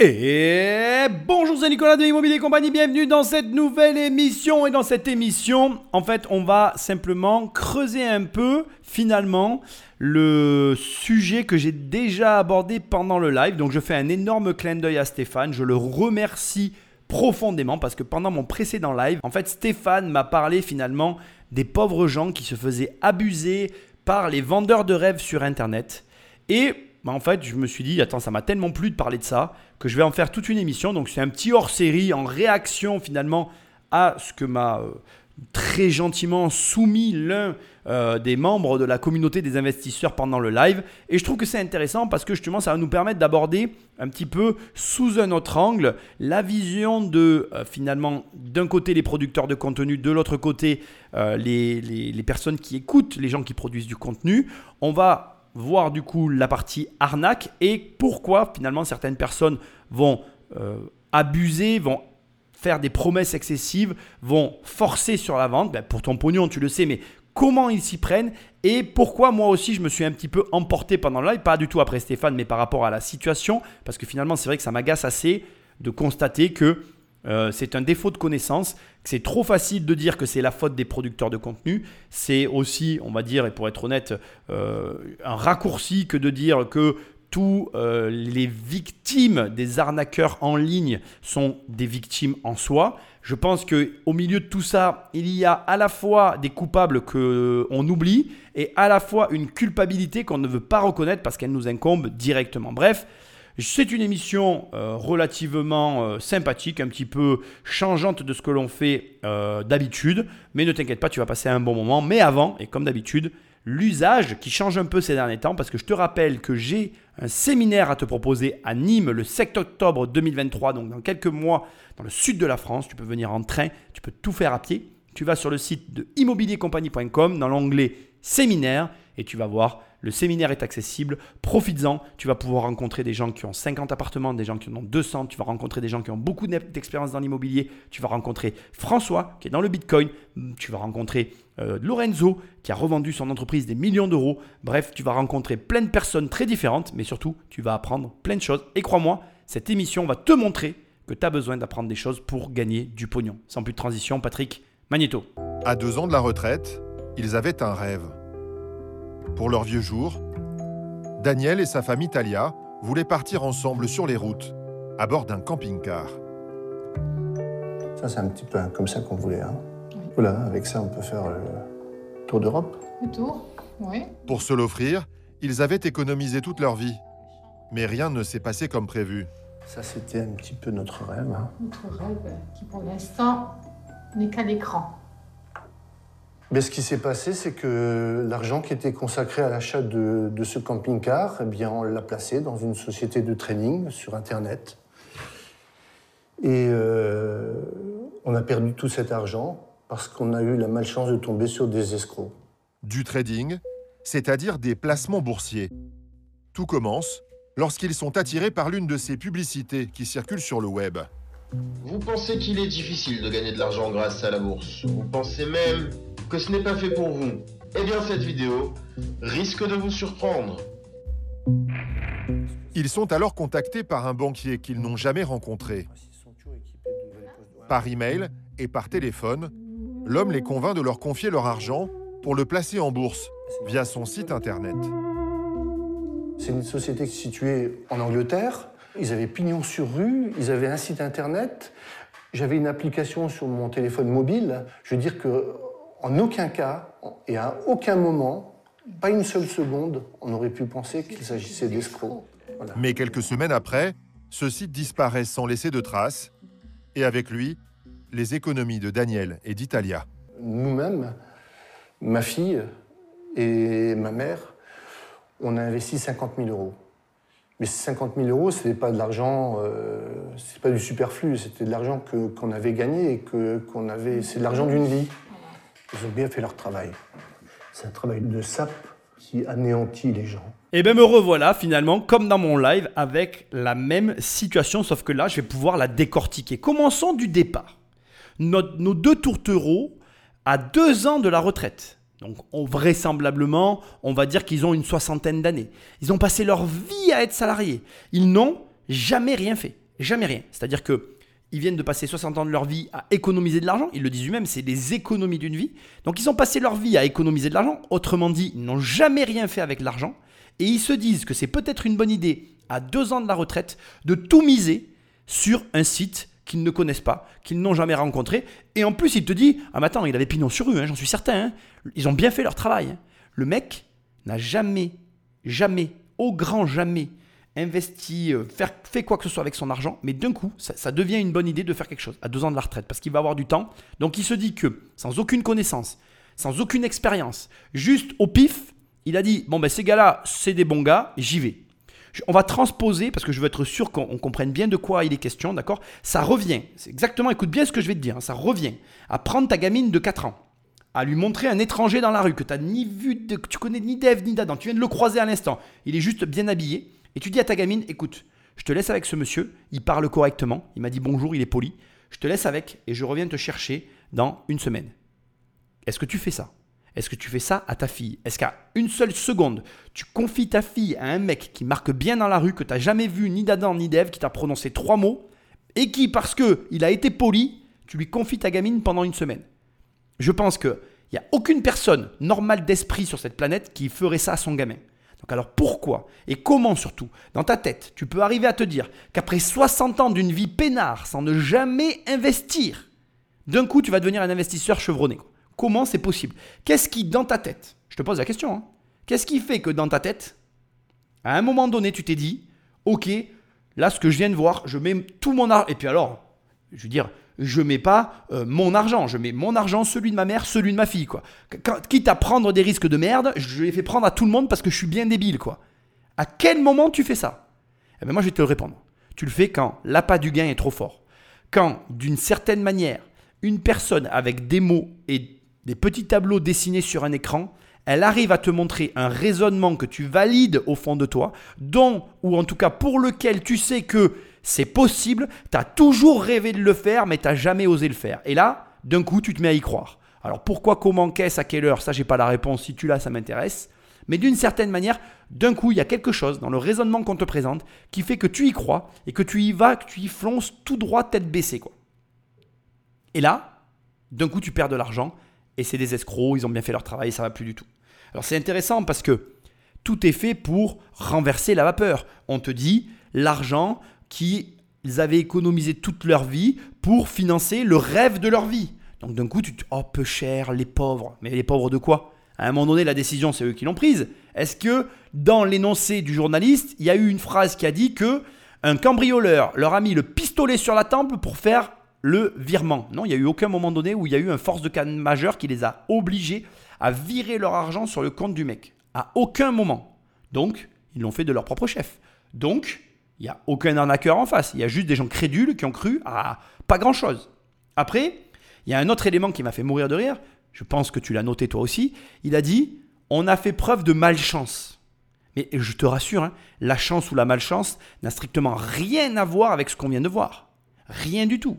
Et bonjour, c'est Nicolas de Immobilier Compagnie, bienvenue dans cette nouvelle émission. Et dans cette émission, en fait, on va simplement creuser un peu, finalement, le sujet que j'ai déjà abordé pendant le live. Donc, je fais un énorme clin d'œil à Stéphane, je le remercie profondément parce que pendant mon précédent live, en fait, Stéphane m'a parlé finalement des pauvres gens qui se faisaient abuser par les vendeurs de rêves sur Internet. Et bah, en fait, je me suis dit, attends, ça m'a tellement plu de parler de ça que je vais en faire toute une émission. Donc c'est un petit hors-série en réaction finalement à ce que m'a euh, très gentiment soumis l'un euh, des membres de la communauté des investisseurs pendant le live. Et je trouve que c'est intéressant parce que justement ça va nous permettre d'aborder un petit peu sous un autre angle la vision de euh, finalement d'un côté les producteurs de contenu, de l'autre côté les, les personnes qui écoutent, les gens qui produisent du contenu. On va voir du coup la partie arnaque et pourquoi finalement certaines personnes vont euh, abuser, vont faire des promesses excessives, vont forcer sur la vente. Ben, pour ton pognon, tu le sais, mais comment ils s'y prennent et pourquoi moi aussi je me suis un petit peu emporté pendant le live, pas du tout après Stéphane, mais par rapport à la situation, parce que finalement c'est vrai que ça m'agace assez de constater que euh, c'est un défaut de connaissance, c'est trop facile de dire que c'est la faute des producteurs de contenu. C'est aussi, on va dire, et pour être honnête, euh, un raccourci que de dire que tous euh, les victimes des arnaqueurs en ligne sont des victimes en soi. Je pense qu'au milieu de tout ça, il y a à la fois des coupables qu'on oublie et à la fois une culpabilité qu'on ne veut pas reconnaître parce qu'elle nous incombe directement. Bref, c'est une émission euh, relativement euh, sympathique, un petit peu changeante de ce que l'on fait euh, d'habitude. Mais ne t'inquiète pas, tu vas passer un bon moment. Mais avant, et comme d'habitude, l'usage qui change un peu ces derniers temps, parce que je te rappelle que j'ai un séminaire à te proposer à Nîmes le 7 octobre 2023, donc dans quelques mois, dans le sud de la France. Tu peux venir en train, tu peux tout faire à pied. Tu vas sur le site de immobiliercompagnie.com dans l'onglet séminaire et tu vas voir le séminaire est accessible, profites-en. Tu vas pouvoir rencontrer des gens qui ont 50 appartements, des gens qui en ont 200. Tu vas rencontrer des gens qui ont beaucoup d'expérience dans l'immobilier. Tu vas rencontrer François qui est dans le Bitcoin. Tu vas rencontrer euh, Lorenzo qui a revendu son entreprise des millions d'euros. Bref, tu vas rencontrer plein de personnes très différentes, mais surtout, tu vas apprendre plein de choses. Et crois-moi, cette émission va te montrer que tu as besoin d'apprendre des choses pour gagner du pognon. Sans plus de transition, Patrick Magneto. À deux ans de la retraite, ils avaient un rêve pour leurs vieux jours, Daniel et sa femme Talia voulaient partir ensemble sur les routes, à bord d'un camping-car. Ça, c'est un petit peu comme ça qu'on voulait. Hein. Voilà, avec ça, on peut faire le tour d'Europe. Le tour, oui. Pour se l'offrir, ils avaient économisé toute leur vie. Mais rien ne s'est passé comme prévu. Ça, c'était un petit peu notre rêve. Hein. Notre rêve qui, pour l'instant, n'est qu'à l'écran. Mais ce qui s'est passé, c'est que l'argent qui était consacré à l'achat de, ce camping-car, eh bien, on l'a placé dans une société de trading sur Internet. Et euh, on a perdu tout cet argent parce qu'on a eu la malchance de tomber sur des escrocs. Du trading, c'est-à-dire des placements boursiers. Tout commence lorsqu'ils sont attirés par l'une de ces publicités qui circulent sur le web. Vous pensez qu'il est difficile de gagner de l'argent grâce à la bourse. Vous pensez même que ce n'est pas fait pour vous. Eh bien, cette vidéo risque de vous surprendre. Ils sont alors contactés par un banquier qu'ils n'ont jamais rencontré. Par email et par téléphone, l'homme les convainc de leur confier leur argent pour le placer en bourse via son site internet. C'est une société située en Angleterre. Ils avaient pignon sur rue, ils avaient un site internet. J'avais une application sur mon téléphone mobile. Je veux dire que en aucun cas et à aucun moment, pas une seule seconde, on aurait pu penser qu'il s'agissait d'escrocs. Mais quelques semaines après, ce site disparaît sans laisser de traces, et avec lui, les économies de Daniel et d'Italia. Nous-mêmes, ma fille et ma mère, on a investi 50 000 euros. Mais ces 50 000 euros, ce n'est pas de l'argent, euh, c'est pas du superflu, c'était de l'argent qu'on avait gagné et que, qu'on avait, c'est de l'argent d'une vie. Ils ont bien fait leur travail. C'est un travail de sape qui anéantit les gens. Et eh bien me revoilà finalement, comme dans mon live, avec la même situation, sauf que là, je vais pouvoir la décortiquer. Commençons du départ. nos deux tourtereaux à deux ans de la retraite. Donc vraisemblablement, on va dire qu'ils ont une soixantaine d'années. Ils ont passé leur vie à être salariés. Ils n'ont jamais rien fait. Jamais rien. C'est-à-dire que ils viennent de passer 60 ans de leur vie à économiser de l'argent. Ils le disent eux-mêmes, c'est des économies d'une vie. Donc ils ont passé leur vie à économiser de l'argent. Autrement dit, ils n'ont jamais rien fait avec l'argent. Et ils se disent que c'est peut-être une bonne idée, à deux ans de la retraite, de tout miser sur un site qu'ils ne connaissent pas, qu'ils n'ont jamais rencontré. Et en plus, il te dit Ah, mais attends, il avait pignon sur rue, hein, j'en suis certain. hein. Ils ont bien fait leur travail. hein. Le mec n'a jamais, jamais, au grand jamais, investi, euh, fait quoi que ce soit avec son argent, mais d'un coup, ça, devient une bonne idée de faire quelque chose à deux ans de la retraite, parce qu'il va avoir du temps. Donc il se dit que, sans aucune connaissance, sans aucune expérience, juste au pif, il a dit Bon, ben ces gars-là, c'est des bons gars, j'y vais. On va transposer, parce que je veux être sûr qu'on on comprenne bien de quoi il est question, d'accord? Ça revient, c'est exactement, écoute bien ce que je vais te dire, hein, ça revient à prendre ta gamine de 4 ans, à lui montrer un étranger dans la rue que tu ni vu, de- que tu connais ni d'Ève ni d'Adam, tu viens de le croiser à l'instant, il est juste bien habillé, et tu dis à ta gamine, écoute, je te laisse avec ce monsieur, il parle correctement, il m'a dit bonjour, il est poli, je te laisse avec et je reviens te chercher dans une semaine. Est-ce que tu fais ça? Est-ce que tu fais ça à ta fille? Est-ce qu'à une seule seconde, tu confies ta fille à un mec qui marque bien dans la rue, que tu n'as jamais vu ni d'Adam ni d'Ève, qui t'a prononcé trois mots, et qui, parce que il a été poli, tu lui confies ta gamine pendant une semaine? Je pense qu'il n'y a aucune personne normale d'esprit sur cette planète qui ferait ça à son gamin. Donc alors pourquoi et comment surtout, dans ta tête, tu peux arriver à te dire qu'après 60 ans d'une vie peinard sans ne jamais investir, d'un coup, tu vas devenir un investisseur chevronné. Comment c'est possible? Qu'est-ce qui, dans ta tête, je te pose la question, hein, qu'est-ce qui fait que dans ta tête, à un moment donné, tu t'es dit, ok, là, ce que je viens de voir, je mets tout mon argent. Et puis alors, je veux dire, je mets pas euh, mon argent, je mets mon argent, celui de ma mère, celui de ma fille, quoi. Quand- quitte à prendre des risques de merde, je les fais prendre à tout le monde parce que je suis bien débile, quoi. À quel moment tu fais ça? Eh bien, moi, je vais te le répondre. Tu le fais quand l'appât du gain est trop fort. Quand, d'une certaine manière, une personne avec des mots et des petits tableaux dessinés sur un écran, elle arrive à te montrer un raisonnement que tu valides au fond de toi, dont, ou en tout cas pour lequel tu sais que c'est possible, tu as toujours rêvé de le faire, mais tu n'as jamais osé le faire. Et là, d'un coup, tu te mets à y croire. Alors pourquoi, comment, qu'est-ce, à quelle heure, ça, j'ai pas la réponse. Si tu l'as, ça m'intéresse. Mais d'une certaine manière, d'un coup, il y a quelque chose dans le raisonnement qu'on te présente qui fait que tu y crois et que tu y vas, que tu y flonces tout droit, tête baissée. Quoi. Et là, d'un coup, tu perds de l'argent et c'est des escrocs, ils ont bien fait leur travail, ça va plus du tout. Alors c'est intéressant parce que tout est fait pour renverser la vapeur. On te dit l'argent qu'ils avaient économisé toute leur vie pour financer le rêve de leur vie. Donc d'un coup, tu te oh peu cher, les pauvres. Mais les pauvres de quoi? À un moment donné, la décision, c'est eux qui l'ont prise. Est-ce que dans l'énoncé du journaliste, il y a eu une phrase qui a dit que un cambrioleur leur a mis le pistolet sur la tempe pour faire le virement? Non, il n'y a eu aucun moment donné où il y a eu un force de canne majeur qui les a obligés à virer leur argent sur le compte du mec. À aucun moment. Donc, ils l'ont fait de leur propre chef. Donc, il n'y a aucun arnaqueur en face. Il y a juste des gens crédules qui ont cru à pas grand-chose. Après, il y a un autre élément qui m'a fait mourir de rire. Je pense que tu l'as noté toi aussi. Il a dit on a fait preuve de malchance. Mais je te rassure, hein, la chance ou la malchance n'a strictement rien à voir avec ce qu'on vient de voir. Rien du tout.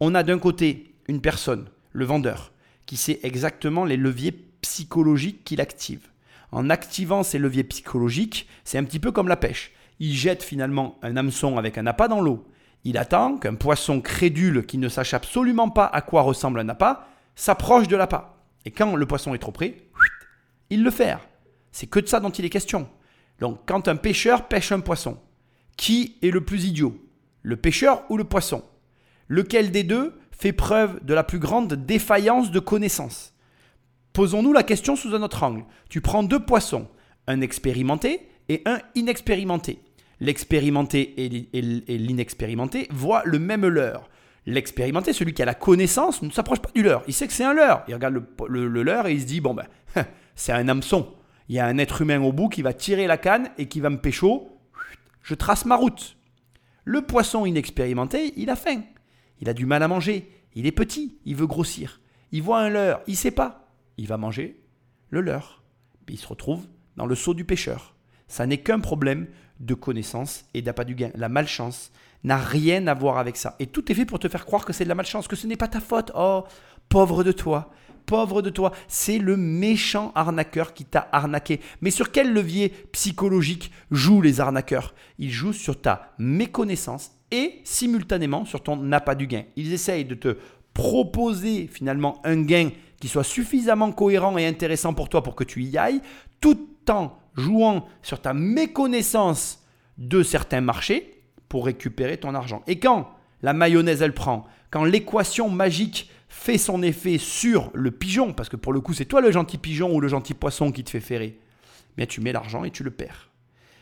On a d'un côté une personne, le vendeur, qui sait exactement les leviers psychologiques qu'il active. En activant ces leviers psychologiques, c'est un petit peu comme la pêche. Il jette finalement un hameçon avec un appât dans l'eau. Il attend qu'un poisson crédule qui ne sache absolument pas à quoi ressemble un appât s'approche de l'appât. Et quand le poisson est trop près, il le fait. C'est que de ça dont il est question. Donc quand un pêcheur pêche un poisson, qui est le plus idiot? Le pêcheur ou le poisson? Lequel des deux fait preuve de la plus grande défaillance de connaissance Posons-nous la question sous un autre angle. Tu prends deux poissons, un expérimenté et un inexpérimenté. L'expérimenté et l'inexpérimenté voient le même leurre. L'expérimenté, celui qui a la connaissance, ne s'approche pas du leurre. Il sait que c'est un leurre. Il regarde le, le- le leurre et il se dit, bon ben, c'est un hameçon. Il y a un être humain au bout qui va tirer la canne et qui va me pécho. Je trace ma route. Le poisson inexpérimenté, il a faim. Il a du mal à manger. Il est petit. Il veut grossir. Il voit un leurre. Il sait pas. Il va manger le leurre. Il se retrouve dans le seau du pêcheur. Ça n'est qu'un problème de connaissance et d'appât du gain. La malchance n'a rien à voir avec ça. Et tout est fait pour te faire croire que c'est de la malchance, que ce n'est pas ta faute. Oh, pauvre de toi. Pauvre de toi, c'est le méchant arnaqueur qui t'a arnaqué. Mais sur quel levier psychologique jouent les arnaqueurs? Ils jouent sur ta méconnaissance et simultanément sur ton appât du gain. Ils essayent de te proposer finalement un gain qui soit suffisamment cohérent et intéressant pour toi pour que tu y ailles, tout en jouant sur ta méconnaissance de certains marchés pour récupérer ton argent. Et quand la mayonnaise elle prend, quand l'équation magique fait son effet sur le pigeon, parce que pour le coup c'est toi le gentil pigeon ou le gentil poisson qui te fait ferrer, mais tu mets l'argent et tu le perds.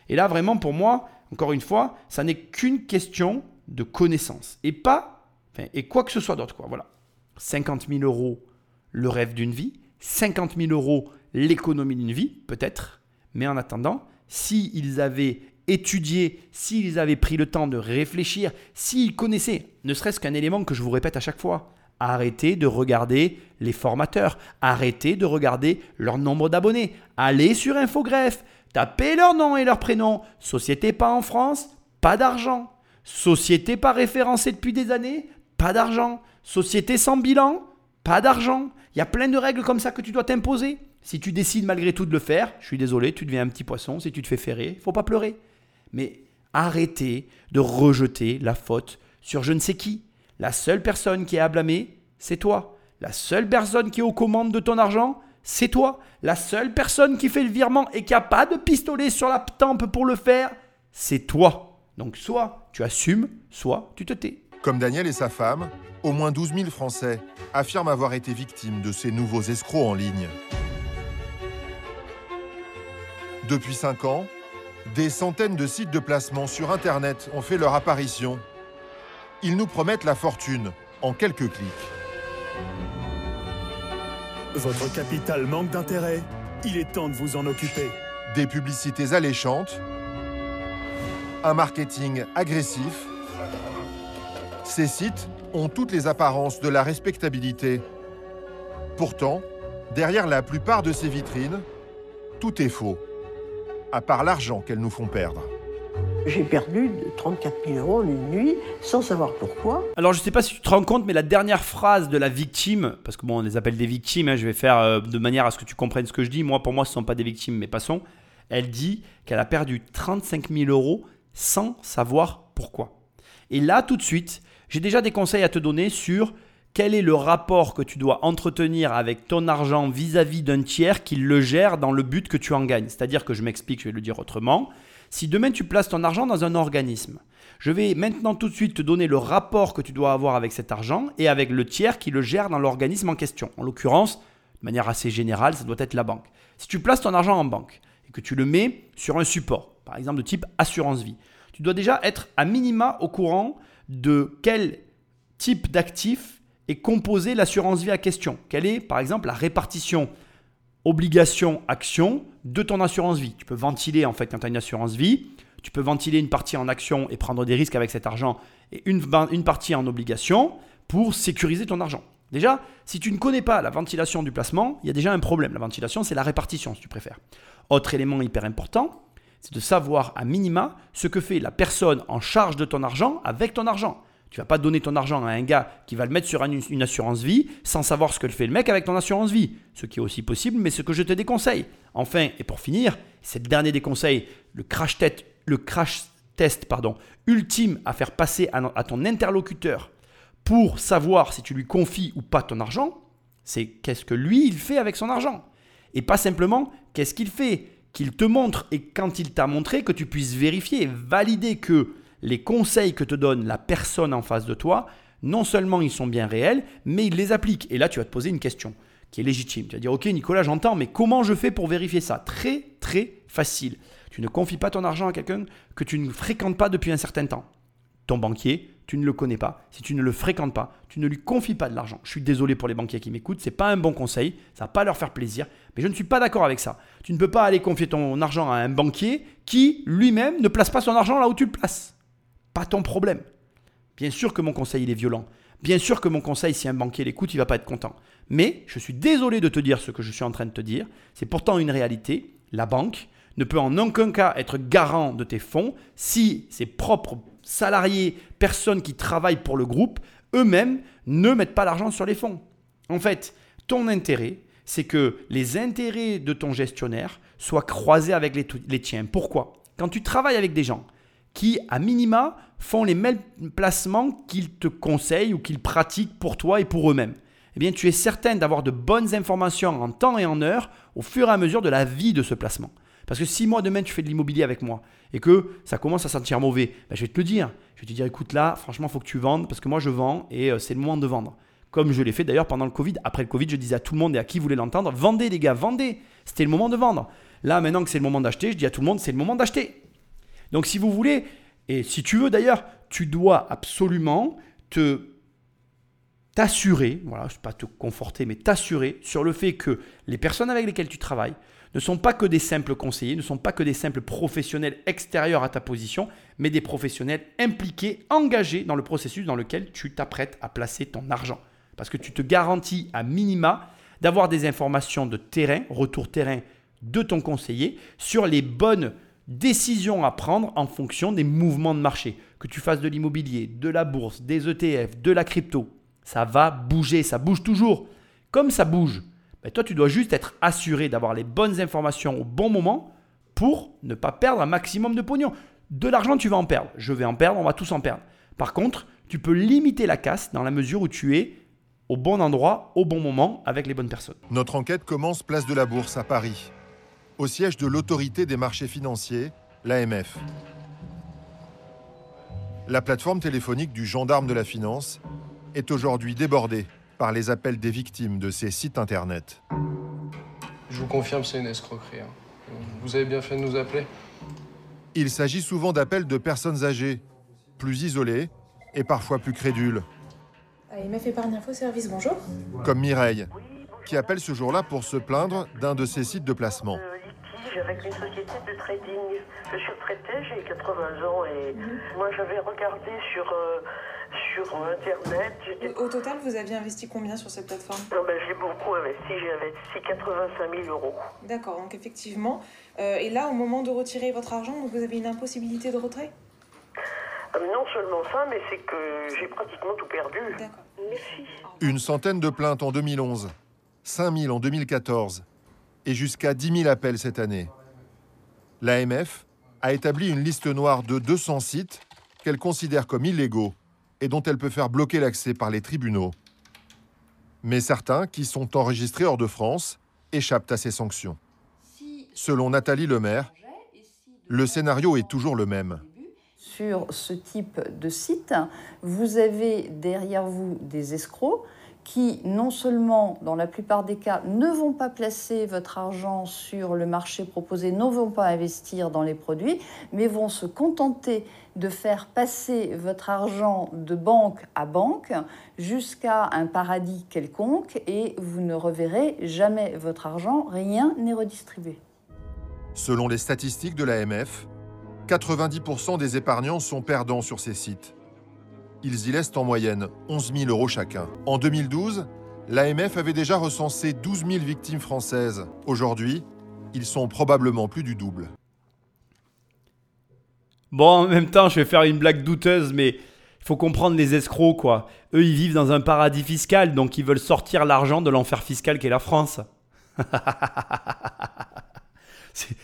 Et là vraiment pour moi, encore une fois, ça n'est qu'une question de connaissance et pas, et quoi que ce soit d'autre quoi. Voilà, 50 000 euros le rêve d'une vie, 50 000 euros l'économie d'une vie peut-être, mais en attendant, s'ils avaient étudié, s'ils avaient pris le temps de réfléchir, s'ils connaissaient, ne serait-ce qu'un élément que je vous répète à chaque fois, arrêtez de regarder les formateurs, arrêtez de regarder leur nombre d'abonnés, allez sur Infogreffe, tapez leur nom et leur prénom, société pas en France, pas d'argent, société pas référencée depuis des années, pas d'argent, société sans bilan, pas d'argent. Il y a plein de règles comme ça que tu dois t'imposer. Si tu décides malgré tout de le faire, je suis désolé, tu deviens un petit poisson. Si tu te fais ferrer, faut pas pleurer. Mais arrêtez de rejeter la faute sur je ne sais qui. La seule personne qui est à blâmer, c'est toi. La seule personne qui est aux commandes de ton argent, c'est toi. La seule personne qui fait le virement et qui n'a pas de pistolet sur la tempe pour le faire, c'est toi. Donc soit tu assumes, soit tu te tais. Comme Daniel et sa femme, au moins 12 000 Français affirment avoir été victimes de ces nouveaux escrocs en ligne. Depuis 5 ans, des centaines de sites de placement sur Internet ont fait leur apparition. Ils nous promettent la fortune en quelques clics. Votre capital manque d'intérêt. Il est temps de vous en occuper. Des publicités alléchantes, un marketing agressif. Ces sites ont toutes les apparences de la respectabilité. Pourtant, derrière la plupart de ces vitrines, tout est faux à part l'argent qu'elles nous font perdre. J'ai perdu 34 000 euros en une nuit sans savoir pourquoi. Alors je ne sais pas si tu te rends compte, mais la dernière phrase de la victime, parce que bon, on les appelle des victimes, hein, je vais faire euh, de manière à ce que tu comprennes ce que je dis. Moi, pour moi, ce ne sont pas des victimes, mais passons. Elle dit qu'elle a perdu 35 000 euros sans savoir pourquoi. Et là, tout de suite, j'ai déjà des conseils à te donner sur quel est le rapport que tu dois entretenir avec ton argent vis-à-vis d'un tiers qui le gère dans le but que tu en gagnes? C'est-à-dire que je m'explique, je vais le dire autrement. Si demain tu places ton argent dans un organisme, je vais maintenant tout de suite te donner le rapport que tu dois avoir avec cet argent et avec le tiers qui le gère dans l'organisme en question. En l'occurrence, de manière assez générale, ça doit être la banque. Si tu places ton argent en banque et que tu le mets sur un support, par exemple de type assurance vie, tu dois déjà être à minima au courant de quel type d'actif et composer l'assurance vie à question. Quelle est, par exemple, la répartition obligation-action de ton assurance vie? Tu peux ventiler, en fait, quand tu as une assurance vie, tu peux ventiler une partie en action et prendre des risques avec cet argent et une, une partie en obligation pour sécuriser ton argent. Déjà, si tu ne connais pas la ventilation du placement, il y a déjà un problème. La ventilation, c'est la répartition, si tu préfères. Autre élément hyper important, c'est de savoir à minima ce que fait la personne en charge de ton argent avec ton argent. Tu vas pas donner ton argent à un gars qui va le mettre sur une, assurance vie sans savoir ce que fait le mec avec ton assurance vie. Ce qui est aussi possible, mais ce que je te déconseille. Enfin, et pour finir, c'est le dernier des conseils, le crash test, le crash pardon, ultime à faire passer à, ton interlocuteur pour savoir si tu lui confies ou pas ton argent, c'est qu'est-ce que lui, il fait avec son argent. Et pas simplement qu'est-ce qu'il fait, qu'il te montre et quand il t'a montré, que tu puisses vérifier, valider que les conseils que te donne la personne en face de toi, non seulement ils sont bien réels, mais il les applique. Et là, tu vas te poser une question qui est légitime. Tu vas dire, ok Nicolas, j'entends, mais comment je fais pour vérifier ça? Très, très facile. Tu ne confies pas ton argent à quelqu'un que tu ne fréquentes pas depuis un certain temps. Ton banquier, tu ne le connais pas. Si tu ne le fréquentes pas, tu ne lui confies pas de l'argent. Je suis désolé pour les banquiers qui m'écoutent, ce n'est pas un bon conseil, ça va pas leur faire plaisir, mais je ne suis pas d'accord avec ça. Tu ne peux pas aller confier ton argent à un banquier qui lui-même ne place pas son argent là où tu le places pas ton problème. Bien sûr que mon conseil, il est violent. Bien sûr que mon conseil, si un banquier l'écoute, il va pas être content. Mais je suis désolé de te dire ce que je suis en train de te dire. C'est pourtant une réalité. La banque ne peut en aucun cas être garant de tes fonds si ses propres salariés, personnes qui travaillent pour le groupe, eux-mêmes ne mettent pas l'argent sur les fonds. En fait, ton intérêt, c'est que les intérêts de ton gestionnaire soient croisés avec les tiens. Pourquoi? Quand tu travailles avec des gens qui, à minima, font les mêmes placements qu'ils te conseillent ou qu'ils pratiquent pour toi et pour eux-mêmes. Eh bien, tu es certain d'avoir de bonnes informations en temps et en heure au fur et à mesure de la vie de ce placement. Parce que si moi demain tu fais de l'immobilier avec moi et que ça commence à sentir mauvais, ben, je vais te le dire. Je vais te dire écoute là, franchement, il faut que tu vendes parce que moi je vends et euh, c'est le moment de vendre. Comme je l'ai fait d'ailleurs pendant le Covid. Après le Covid, je disais à tout le monde et à qui voulait l'entendre vendez les gars, vendez. C'était le moment de vendre. Là, maintenant que c'est le moment d'acheter, je dis à tout le monde c'est le moment d'acheter. Donc si vous voulez, et si tu veux d'ailleurs, tu dois absolument te t'assurer, voilà, je ne pas te conforter, mais t'assurer sur le fait que les personnes avec lesquelles tu travailles ne sont pas que des simples conseillers, ne sont pas que des simples professionnels extérieurs à ta position, mais des professionnels impliqués, engagés dans le processus dans lequel tu t'apprêtes à placer ton argent. Parce que tu te garantis à minima d'avoir des informations de terrain, retour terrain de ton conseiller, sur les bonnes décisions à prendre en fonction des mouvements de marché. Que tu fasses de l'immobilier, de la bourse, des ETF, de la crypto, ça va bouger, ça bouge toujours. Comme ça bouge, ben, toi, tu dois juste être assuré d'avoir les bonnes informations au bon moment pour ne pas perdre un maximum de pognon. De l'argent, tu vas en perdre. Je vais en perdre, on va tous en perdre. Par contre, tu peux limiter la casse dans la mesure où tu es au bon endroit, au bon moment, avec les bonnes personnes. Notre enquête commence place de la Bourse à Paris, au siège de l'autorité des marchés financiers, l'AMF. La plateforme téléphonique du gendarme de la finance est aujourd'hui débordée par les appels des victimes de ces sites internet. Je vous confirme, c'est une escroquerie. hein. Vous avez bien fait de nous appeler Il s'agit souvent d'appels de personnes âgées, plus isolées et parfois plus crédules, AMF Épargne Info Service, bonjour. comme Mireille, qui appelle ce jour-là pour se plaindre d'un de ces sites de placement. Avec une société de trading. Je suis retraitée, j'ai 80 ans et moi j'avais regardé sur, euh, sur Internet. J'étais... Au total, vous aviez investi combien sur cette plateforme? Non, ben, j'ai beaucoup investi, j'ai investi 85 000 euros. D'accord, donc effectivement. euh, et là, au moment de retirer votre argent, donc vous avez une impossibilité de retrait? Euh, Non seulement ça, mais c'est que j'ai pratiquement tout perdu. D'accord. Merci. Une centaine de plaintes en 2011, 5000 en 2014 et jusqu'à 10 000 appels cette année. L'AMF a établi une liste noire de 200 sites qu'elle considère comme illégaux et dont elle peut faire bloquer l'accès par les tribunaux. Mais certains, qui sont enregistrés hors de France, échappent à ces sanctions. Selon Nathalie Lemaire, le scénario est toujours le même. Sur ce type de site, vous avez derrière vous des escrocs qui, non seulement, dans la plupart des cas, ne vont pas placer votre argent sur le marché proposé, ne vont pas investir dans les produits, mais vont se contenter de faire passer votre argent de banque à banque jusqu'à un paradis quelconque et vous ne reverrez jamais votre argent, rien n'est redistribué. Selon les statistiques de l'AMF, 90% des épargnants sont perdants sur ces sites. Ils y laissent en moyenne 11 000 euros chacun. En 2012, l'AMF avait déjà recensé 12 000 victimes françaises. Aujourd'hui, ils sont probablement plus du double. Bon, en même temps, je vais faire une blague douteuse, mais il faut comprendre les escrocs, quoi. Eux, ils vivent dans un paradis fiscal, donc ils veulent sortir l'argent de l'enfer fiscal qu'est la France.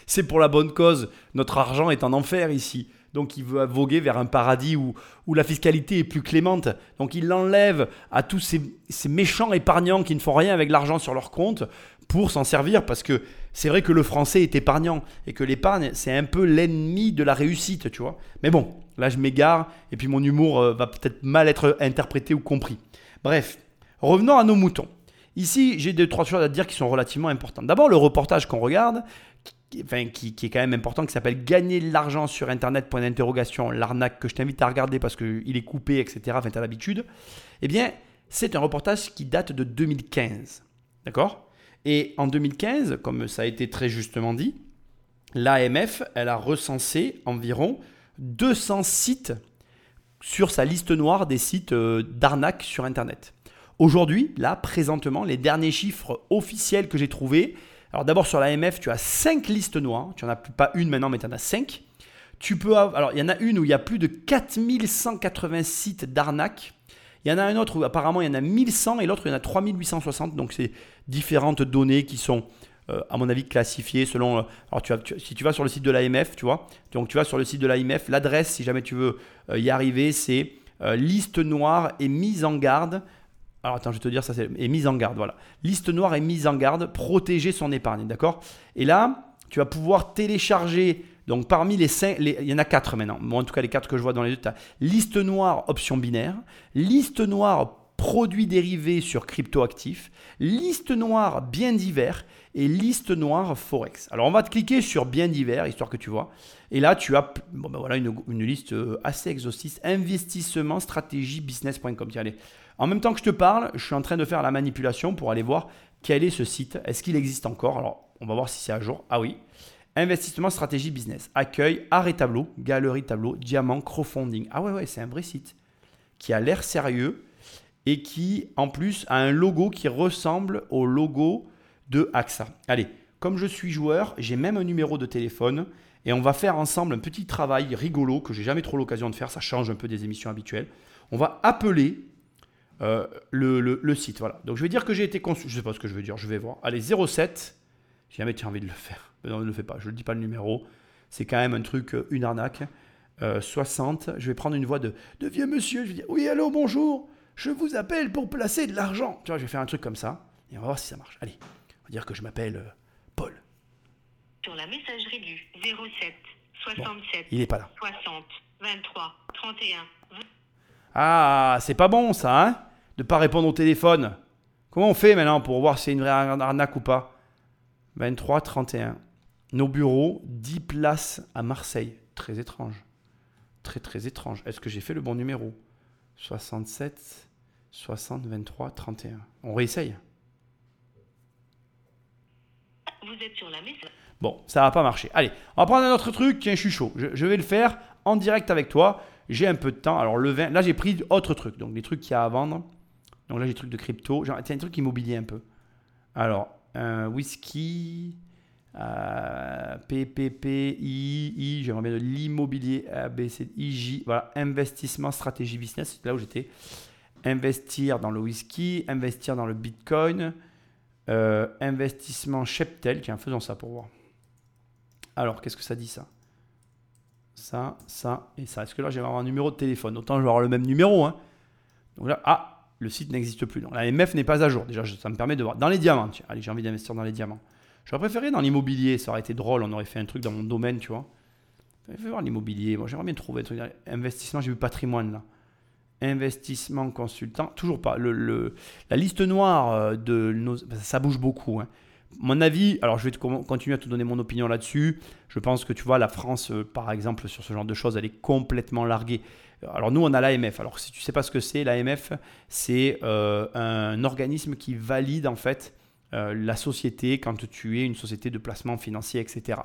C'est- pour la bonne cause. Notre argent est en enfer ici. Donc il veut voguer vers un paradis où, la fiscalité est plus clémente. Donc il l'enlève à tous ces, méchants épargnants qui ne font rien avec l'argent sur leur compte pour s'en servir. Parce que c'est vrai que le français est épargnant et que l'épargne, c'est un peu l'ennemi de la réussite, tu vois. Mais bon, là je m'égare et puis mon humour euh, va peut-être mal être interprété ou compris. Bref, revenons à nos moutons. Ici, j'ai deux, trois choses à dire qui sont relativement importantes. D'abord, le reportage qu'on regarde, enfin, qui, est quand même important, qui s'appelle Gagner de l'argent sur Internet, point d'interrogation, l'arnaque, que je t'invite à regarder parce qu'il est coupé, etc. Enfin, tu l'habitude. Eh bien, c'est un reportage qui date de 2015. D'accord? Et en 2015, comme ça a été très justement dit, l'AMF, elle a recensé environ 200 sites sur sa liste noire des sites euh, d'arnaque sur Internet. Aujourd'hui, là, présentement, les derniers chiffres officiels que j'ai trouvés, alors d'abord sur l'AMF, tu as 5 listes noires, tu n'en as pas une maintenant, mais tu en as 5. Tu peux alors il y en a une où il y a plus de 4180 sites d'arnaque. Il y en a un autre où apparemment il y en a 1100 et l'autre il y en a 3860, donc c'est différentes données qui sont euh, à mon avis, classifiés selon. euh, alors, tu as, si tu vas sur le site de l'AMF, tu vois, donc tu vas sur le site de l'AMF, l'adresse, si jamais tu veux euh, y arriver, c'est liste noire et mise en garde. Alors attends, je vais te dire ça, c'est et mise en garde, voilà. Liste noire et mise en garde, protéger son épargne, d'accord? Et là, tu vas pouvoir télécharger. Donc parmi les cinq, les- il y en a quatre maintenant. Bon, en tout cas, les quatre que je vois dans les deux, tu as liste noire option binaire, liste noire produits dérivés sur cryptoactifs, liste noire bien divers et liste noire forex. Alors on va te cliquer sur bien divers histoire que tu vois. Et là tu as bon, ben voilà, une, une liste euh, assez exhaustive investissement stratégie business.com. Tiens, allez. En même temps que je te parle, je suis en train de faire la manipulation pour aller voir quel est ce site. Est-ce qu'il existe encore? Alors on va voir si c'est à jour. Ah oui. Investissement stratégie business. Accueil, art et tableau, galerie tableau, diamant, crowdfunding. Ah ouais ouais, c'est un vrai site qui a l'air sérieux et qui, en plus, a un logo qui ressemble au logo de AXA. Allez, comme je suis joueur, j'ai même un numéro de téléphone et on va faire ensemble un petit travail rigolo que j'ai jamais trop l'occasion de faire. Ça change un peu des émissions habituelles. On va appeler euh, le, le- le site. Voilà. Donc je vais dire que j'ai été conçu. Je sais pas ce que je veux dire. Je vais voir. Allez, 07. Si jamais tu as envie de le faire. Mais Non, ne le fais pas. Je ne dis pas le numéro. C'est quand même un truc, euh, une arnaque. Euh, 60. Je vais prendre une voix de, de vieux monsieur. Je vais dire Oui, allô, bonjour. Je vous appelle pour placer de l'argent. Tu vois, je vais faire un truc comme ça. Et on va voir si ça marche. Allez, on va dire que je m'appelle euh, Paul. Sur la messagerie du 07 67 il est pas là. 60 23 31 Ah, c'est pas bon ça, hein? De pas répondre au téléphone. Comment on fait maintenant pour voir si c'est une vraie arnaque ou pas? 23 31. Nos bureaux, 10 places à Marseille. Très étrange. Très très étrange. Est-ce que j'ai fait le bon numéro? 67 60 23 31. On réessaye. Vous êtes sur la. Bon, ça va pas marcher. Allez, on va prendre un autre truc. Tiens, je suis chaud. Je, je vais le faire en direct avec toi. J'ai un peu de temps. Alors, le vin, là, j'ai pris autre truc. Donc, les trucs qu'il y a à vendre. Donc, là, j'ai des trucs de crypto. Genre, tiens, un truc immobilier un peu. Alors, un whisky, euh, PPP, I, j'aimerais bien de l'immobilier, ABC, IJ. Voilà, investissement, stratégie business. C'est là où j'étais. Investir dans le whisky, investir dans le bitcoin. Euh, investissement Cheptel, tiens, faisons ça pour voir. Alors, qu'est-ce que ça dit ça? Ça, ça et ça. Est-ce que là, j'ai un numéro de téléphone? Autant je vais avoir le même numéro. Hein. Donc là, ah, le site n'existe plus. Donc la MF n'est pas à jour. Déjà, ça me permet de voir. Dans les diamants, tiens. Allez, j'ai envie d'investir dans les diamants. J'aurais préféré dans l'immobilier. Ça aurait été drôle. On aurait fait un truc dans mon domaine, tu vois. Je vais voir l'immobilier. Moi, j'aimerais bien trouver un truc. Investissement, j'ai vu patrimoine là. Investissement consultant, toujours pas. Le, la liste noire euh, de nos. Ça bouge beaucoup. hein. Mon avis, alors je vais continuer à te donner mon opinion là-dessus. Je pense que tu vois, la France, euh, par exemple, sur ce genre de choses, elle est complètement larguée. Alors nous, on a l'AMF. Alors si tu sais pas ce que c'est, l'AMF, c'est euh, un organisme qui valide en fait euh, la société quand tu es une société de placement financier, etc.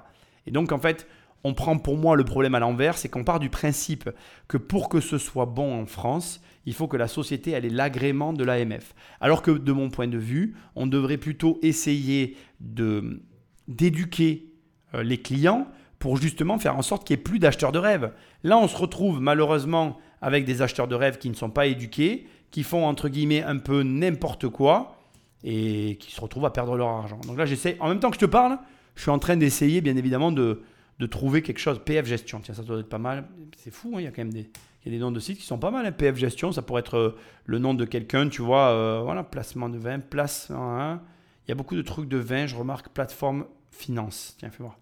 Et donc en fait, on prend pour moi le problème à l'envers, c'est qu'on part du principe que pour que ce soit bon en France, il faut que la société ait l'agrément de l'AMF. Alors que de mon point de vue, on devrait plutôt essayer d'éduquer euh, les clients pour justement faire en sorte qu'il n'y ait plus d'acheteurs de rêve. Là, on se retrouve malheureusement avec des acheteurs de rêve qui ne sont pas éduqués, qui font entre guillemets un peu n'importe quoi et qui se retrouvent à perdre leur argent. Donc là, j'essaie, en même temps que je te parle, je suis en train d'essayer bien évidemment de, de trouver quelque chose. PF Gestion, tiens, ça doit être pas mal. C'est fou, hein, il y a quand même des, il y a des noms de sites qui sont pas mal. hein. PF Gestion, ça pourrait être euh, le nom de quelqu'un, tu vois, euh, voilà, placement de vin, place. hein. Il y a beaucoup de trucs de vin, je remarque, plateforme finance. Tiens, fais voir.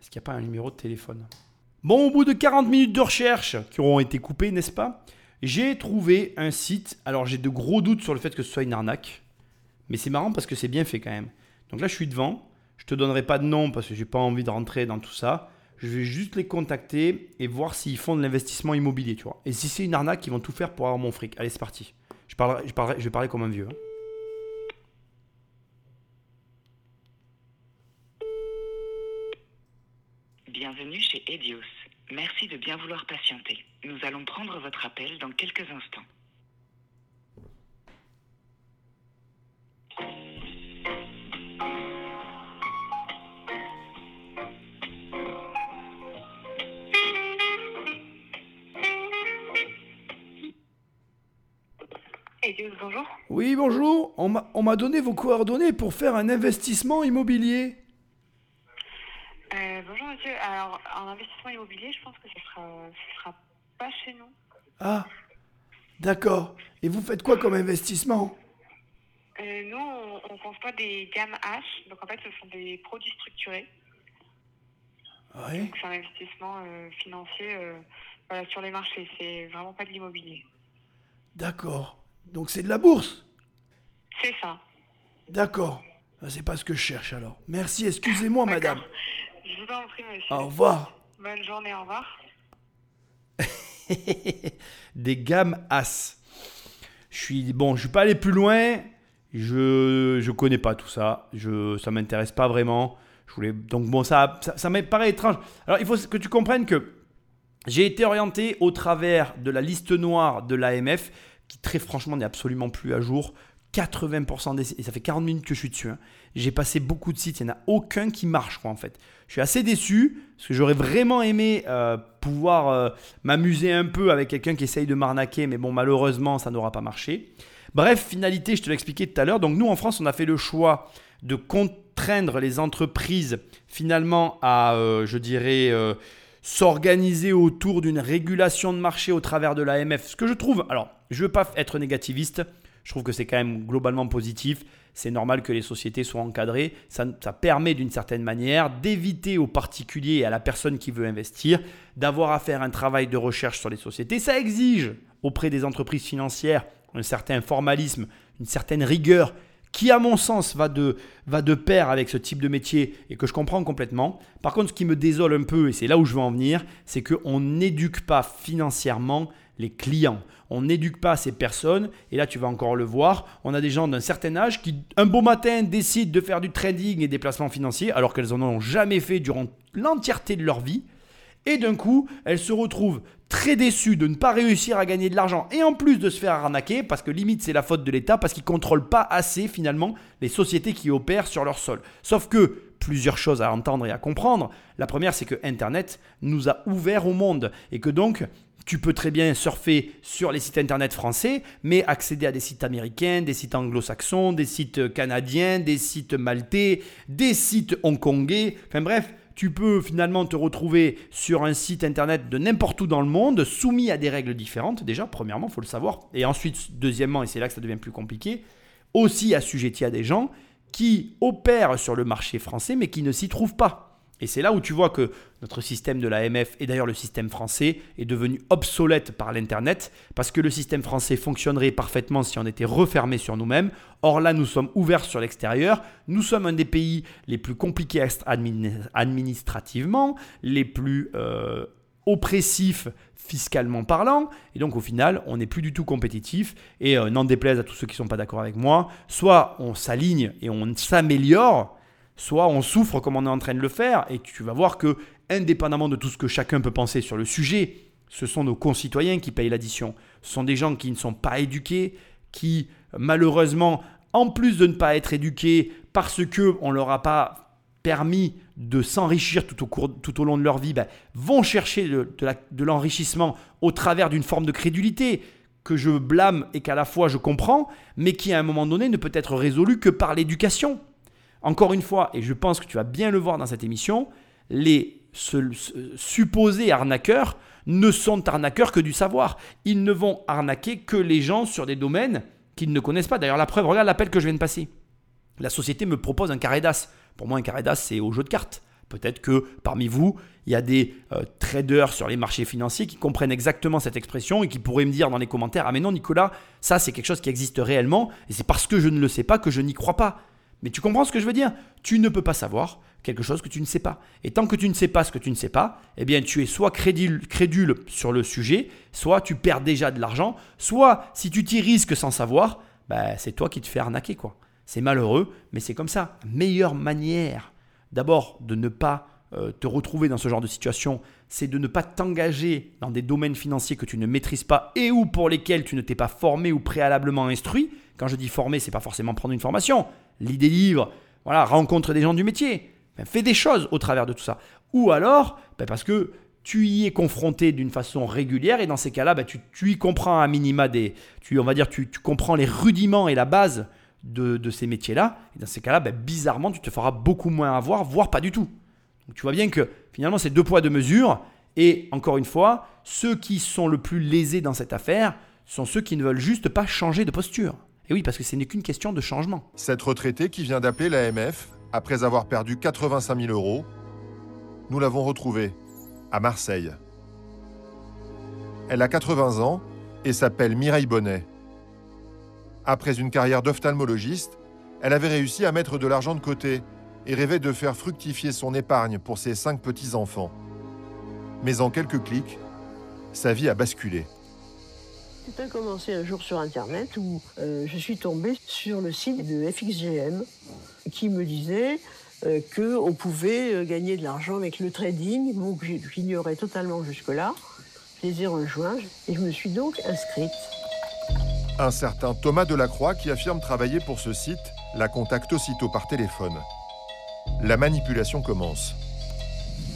Est-ce qu'il n'y a pas un numéro de téléphone? Bon, au bout de 40 minutes de recherche qui auront été coupées, n'est-ce pas J'ai trouvé un site. Alors, j'ai de gros doutes sur le fait que ce soit une arnaque. Mais c'est marrant parce que c'est bien fait quand même. Donc là, je suis devant. Je te donnerai pas de nom parce que j'ai pas envie de rentrer dans tout ça. Je vais juste les contacter et voir s'ils font de l'investissement immobilier, tu vois. Et si c'est une arnaque, ils vont tout faire pour avoir mon fric. Allez, c'est parti. Je, parlerai, vais parler comme un vieux. hein. Bienvenue chez Edios. Merci de bien vouloir patienter. Nous allons prendre votre appel dans quelques instants. Bonjour. Oui, bonjour. On m'a- on m'a donné vos coordonnées pour faire un investissement immobilier. Alors, en investissement immobilier, je pense que ce sera, ce sera pas chez nous. Ah, d'accord. Et vous faites quoi comme investissement? Euh, nous, on, on conçoit des gammes H. Donc, en fait, ce sont des produits structurés. Oui. Donc, c'est un investissement euh, financier euh, voilà, sur les marchés. C'est vraiment pas de l'immobilier. D'accord. Donc c'est de la bourse? C'est ça. D'accord. Ah, C'est pas ce que je cherche alors. Merci, excusez-moi madame. Je vous en prie, monsieur. Au revoir. Bonne journée, au revoir. Des gammes As. Je suis bon, je suis pas allé plus loin. Je je connais pas tout ça. Je ça m'intéresse pas vraiment. Je voulais donc bon ça ça, ça me paraît étrange. Alors il faut que tu comprennes que j'ai été orienté au travers de la liste noire de l'AMF qui très franchement n'est absolument plus à jour. 80% des et ça fait 40 minutes que je suis dessus. hein. J'ai passé beaucoup de sites, il n'y en a aucun qui marche quoi en fait. Je suis assez déçu parce que j'aurais vraiment aimé euh, pouvoir euh, m'amuser un peu avec quelqu'un qui essaye de m'arnaquer, mais bon malheureusement ça n'aura pas marché. Bref, finalité, je te l'ai expliqué tout à l'heure. Donc nous en France, on a fait le choix de contraindre les entreprises finalement à, euh, je dirais, s'organiser autour d'une régulation de marché au travers de l'AMF. Ce que je trouve, alors je ne veux pas être négativiste, je trouve que c'est quand même globalement positif. C'est normal que les sociétés soient encadrées. Ça, permet d'une certaine manière d'éviter aux particuliers et à la personne qui veut investir d'avoir à faire un travail de recherche sur les sociétés. Ça exige auprès des entreprises financières un certain formalisme, une certaine rigueur qui, à mon sens, va de, va de pair avec ce type de métier et que je comprends complètement. Par contre, ce qui me désole un peu, et c'est là où je veux en venir, c'est qu'on n'éduque pas financièrement les clients. On n'éduque pas ces personnes, et là tu vas encore le voir, on a des gens d'un certain âge qui, un beau matin, décident de faire du trading et des placements financiers, alors qu'elles en ont jamais fait durant l'entièreté de leur vie. Et d'un coup, elles se retrouvent très déçues de ne pas réussir à gagner de l'argent et en plus de se faire arnaquer parce que limite c'est la faute de l'État parce qu'il ne contrôle pas assez finalement les sociétés qui opèrent sur leur sol. Sauf que plusieurs choses à entendre et à comprendre. La première c'est que Internet nous a ouvert au monde et que donc tu peux très bien surfer sur les sites internet français, mais accéder à des sites américains, des sites anglo-saxons, des sites canadiens, des sites maltais, des sites hongkongais. Enfin bref, tu peux finalement te retrouver sur un site internet de n'importe où dans le monde, soumis à des règles différentes. Déjà, premièrement, il faut le savoir. Et ensuite, deuxièmement, et c'est là que ça devient plus compliqué, aussi assujetti à des gens qui opèrent sur le marché français, mais qui ne s'y trouvent pas. Et c'est là où tu vois que notre système de l'AMF et d'ailleurs le système français est devenu obsolète par l'Internet parce que le système français fonctionnerait parfaitement si on était refermé sur nous-mêmes. Or là, nous sommes ouverts sur l'extérieur. Nous sommes un des pays les plus compliqués admin- administrativement, les plus euh, oppressifs fiscalement parlant. Et donc au final, on n'est plus du tout compétitif. Et euh, n'en déplaise à tous ceux qui ne sont pas d'accord avec moi, soit on s'aligne et on s'améliore soit on souffre comme on est en train de le faire, et tu vas voir que, indépendamment de tout ce que chacun peut penser sur le sujet, ce sont nos concitoyens qui payent l'addition. Ce sont des gens qui ne sont pas éduqués, qui malheureusement, en plus de ne pas être éduqués parce qu'on ne leur a pas permis de s'enrichir tout au, long de leur vie, ben, vont chercher de, de l'enrichissement au travers d'une forme de crédulité que je blâme et qu'à la fois je comprends, mais qui à un moment donné ne peut être résolue que par l'éducation. Encore une fois, et je pense que tu vas bien le voir dans cette émission, les supposés arnaqueurs ne sont arnaqueurs que du savoir. Ils ne vont arnaquer que les gens sur des domaines qu'ils ne connaissent pas. D'ailleurs, la preuve, regarde l'appel que je viens de passer. La société me propose un carré d'as. Pour moi, un carré d'as, c'est au jeu de cartes. Peut-être que parmi vous, il y a des euh, traders sur les marchés financiers qui comprennent exactement cette expression et qui pourraient me dire dans les commentaires Ah, mais non, Nicolas, ça, c'est quelque chose qui existe réellement et c'est parce que je ne le sais pas que je n'y crois pas. Mais tu comprends ce que je veux dire? Tu ne peux pas savoir quelque chose que tu ne sais pas. Et tant que tu ne sais pas ce que tu ne sais pas, eh bien tu es soit crédule, crédule sur le sujet, soit tu perds déjà de l'argent, soit si tu t'y risques sans savoir, bah, c'est toi qui te fais arnaquer quoi. C'est malheureux, mais c'est comme ça. Meilleure manière d'abord de ne pas euh, te retrouver dans ce genre de situation, c'est de ne pas t'engager dans des domaines financiers que tu ne maîtrises pas et ou pour lesquels tu ne t'es pas formé ou préalablement instruit. Quand je dis formé, c'est pas forcément prendre une formation, lis des livres, voilà, rencontre des gens du métier, Ben, fais des choses au travers de tout ça. Ou alors, ben, parce que tu y es confronté d'une façon régulière et dans ces cas-là, bah, tu, y comprends à minima des, on va dire, tu, tu comprends les rudiments et la base de, de ces métiers-là. Et dans ces cas-là, bizarrement, tu te feras beaucoup moins avoir, voire pas du tout. Donc tu vois bien que finalement, c'est deux poids deux mesures. Et encore une fois, ceux qui sont le plus lésés dans cette affaire sont ceux qui ne veulent juste pas changer de posture. Et oui, parce que ce n'est qu'une question de changement. Cette retraitée qui vient d'appeler l'AMF, après avoir perdu 85 000 euros, nous l'avons retrouvée à Marseille. Elle a 80 ans et s'appelle Mireille Bonnet. Après une carrière d'ophtalmologiste, elle avait réussi à mettre de l'argent de côté et rêvait de faire fructifier son épargne pour ses cinq petits-enfants. Mais en quelques clics, sa vie a basculé. Tout a commencé un jour sur Internet où euh, je suis tombée sur le site de FXGM qui me disait euh, qu'on pouvait euh, gagner de l'argent avec le trading, bon, que j'ignorais totalement jusque-là. Je les ai rejoints et je me suis donc inscrite. Un certain Thomas Delacroix, qui affirme travailler pour ce site, la contacte aussitôt par téléphone. La manipulation commence.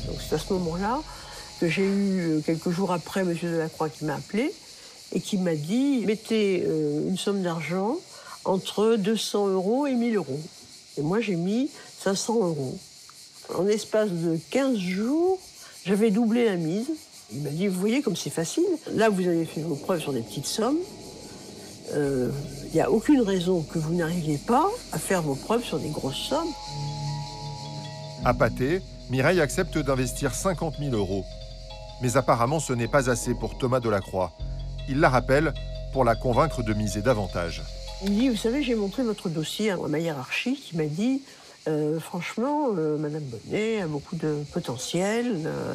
Donc c'est à ce moment-là que j'ai eu, quelques jours après, M. Delacroix qui m'a appelé et qui m'a dit mettez euh, une somme d'argent entre 200 euros et 1000 euros. Et moi, j'ai mis 500 euros. En espace de 15 jours, j'avais doublé la mise. Il m'a dit, vous voyez comme c'est facile. Là, vous avez fait vos preuves sur des petites sommes. Il n'y a aucune raison que vous n'arriviez pas à faire vos preuves sur des grosses sommes. À Pâté, Mireille accepte d'investir 50 000 euros. Mais apparemment, ce n'est pas assez pour Thomas Delacroix. Il la rappelle pour la convaincre de miser davantage. Il dit, vous savez, j'ai montré votre dossier à ma hiérarchie qui m'a dit, euh, franchement, euh, Madame Bonnet a beaucoup de potentiel. Euh,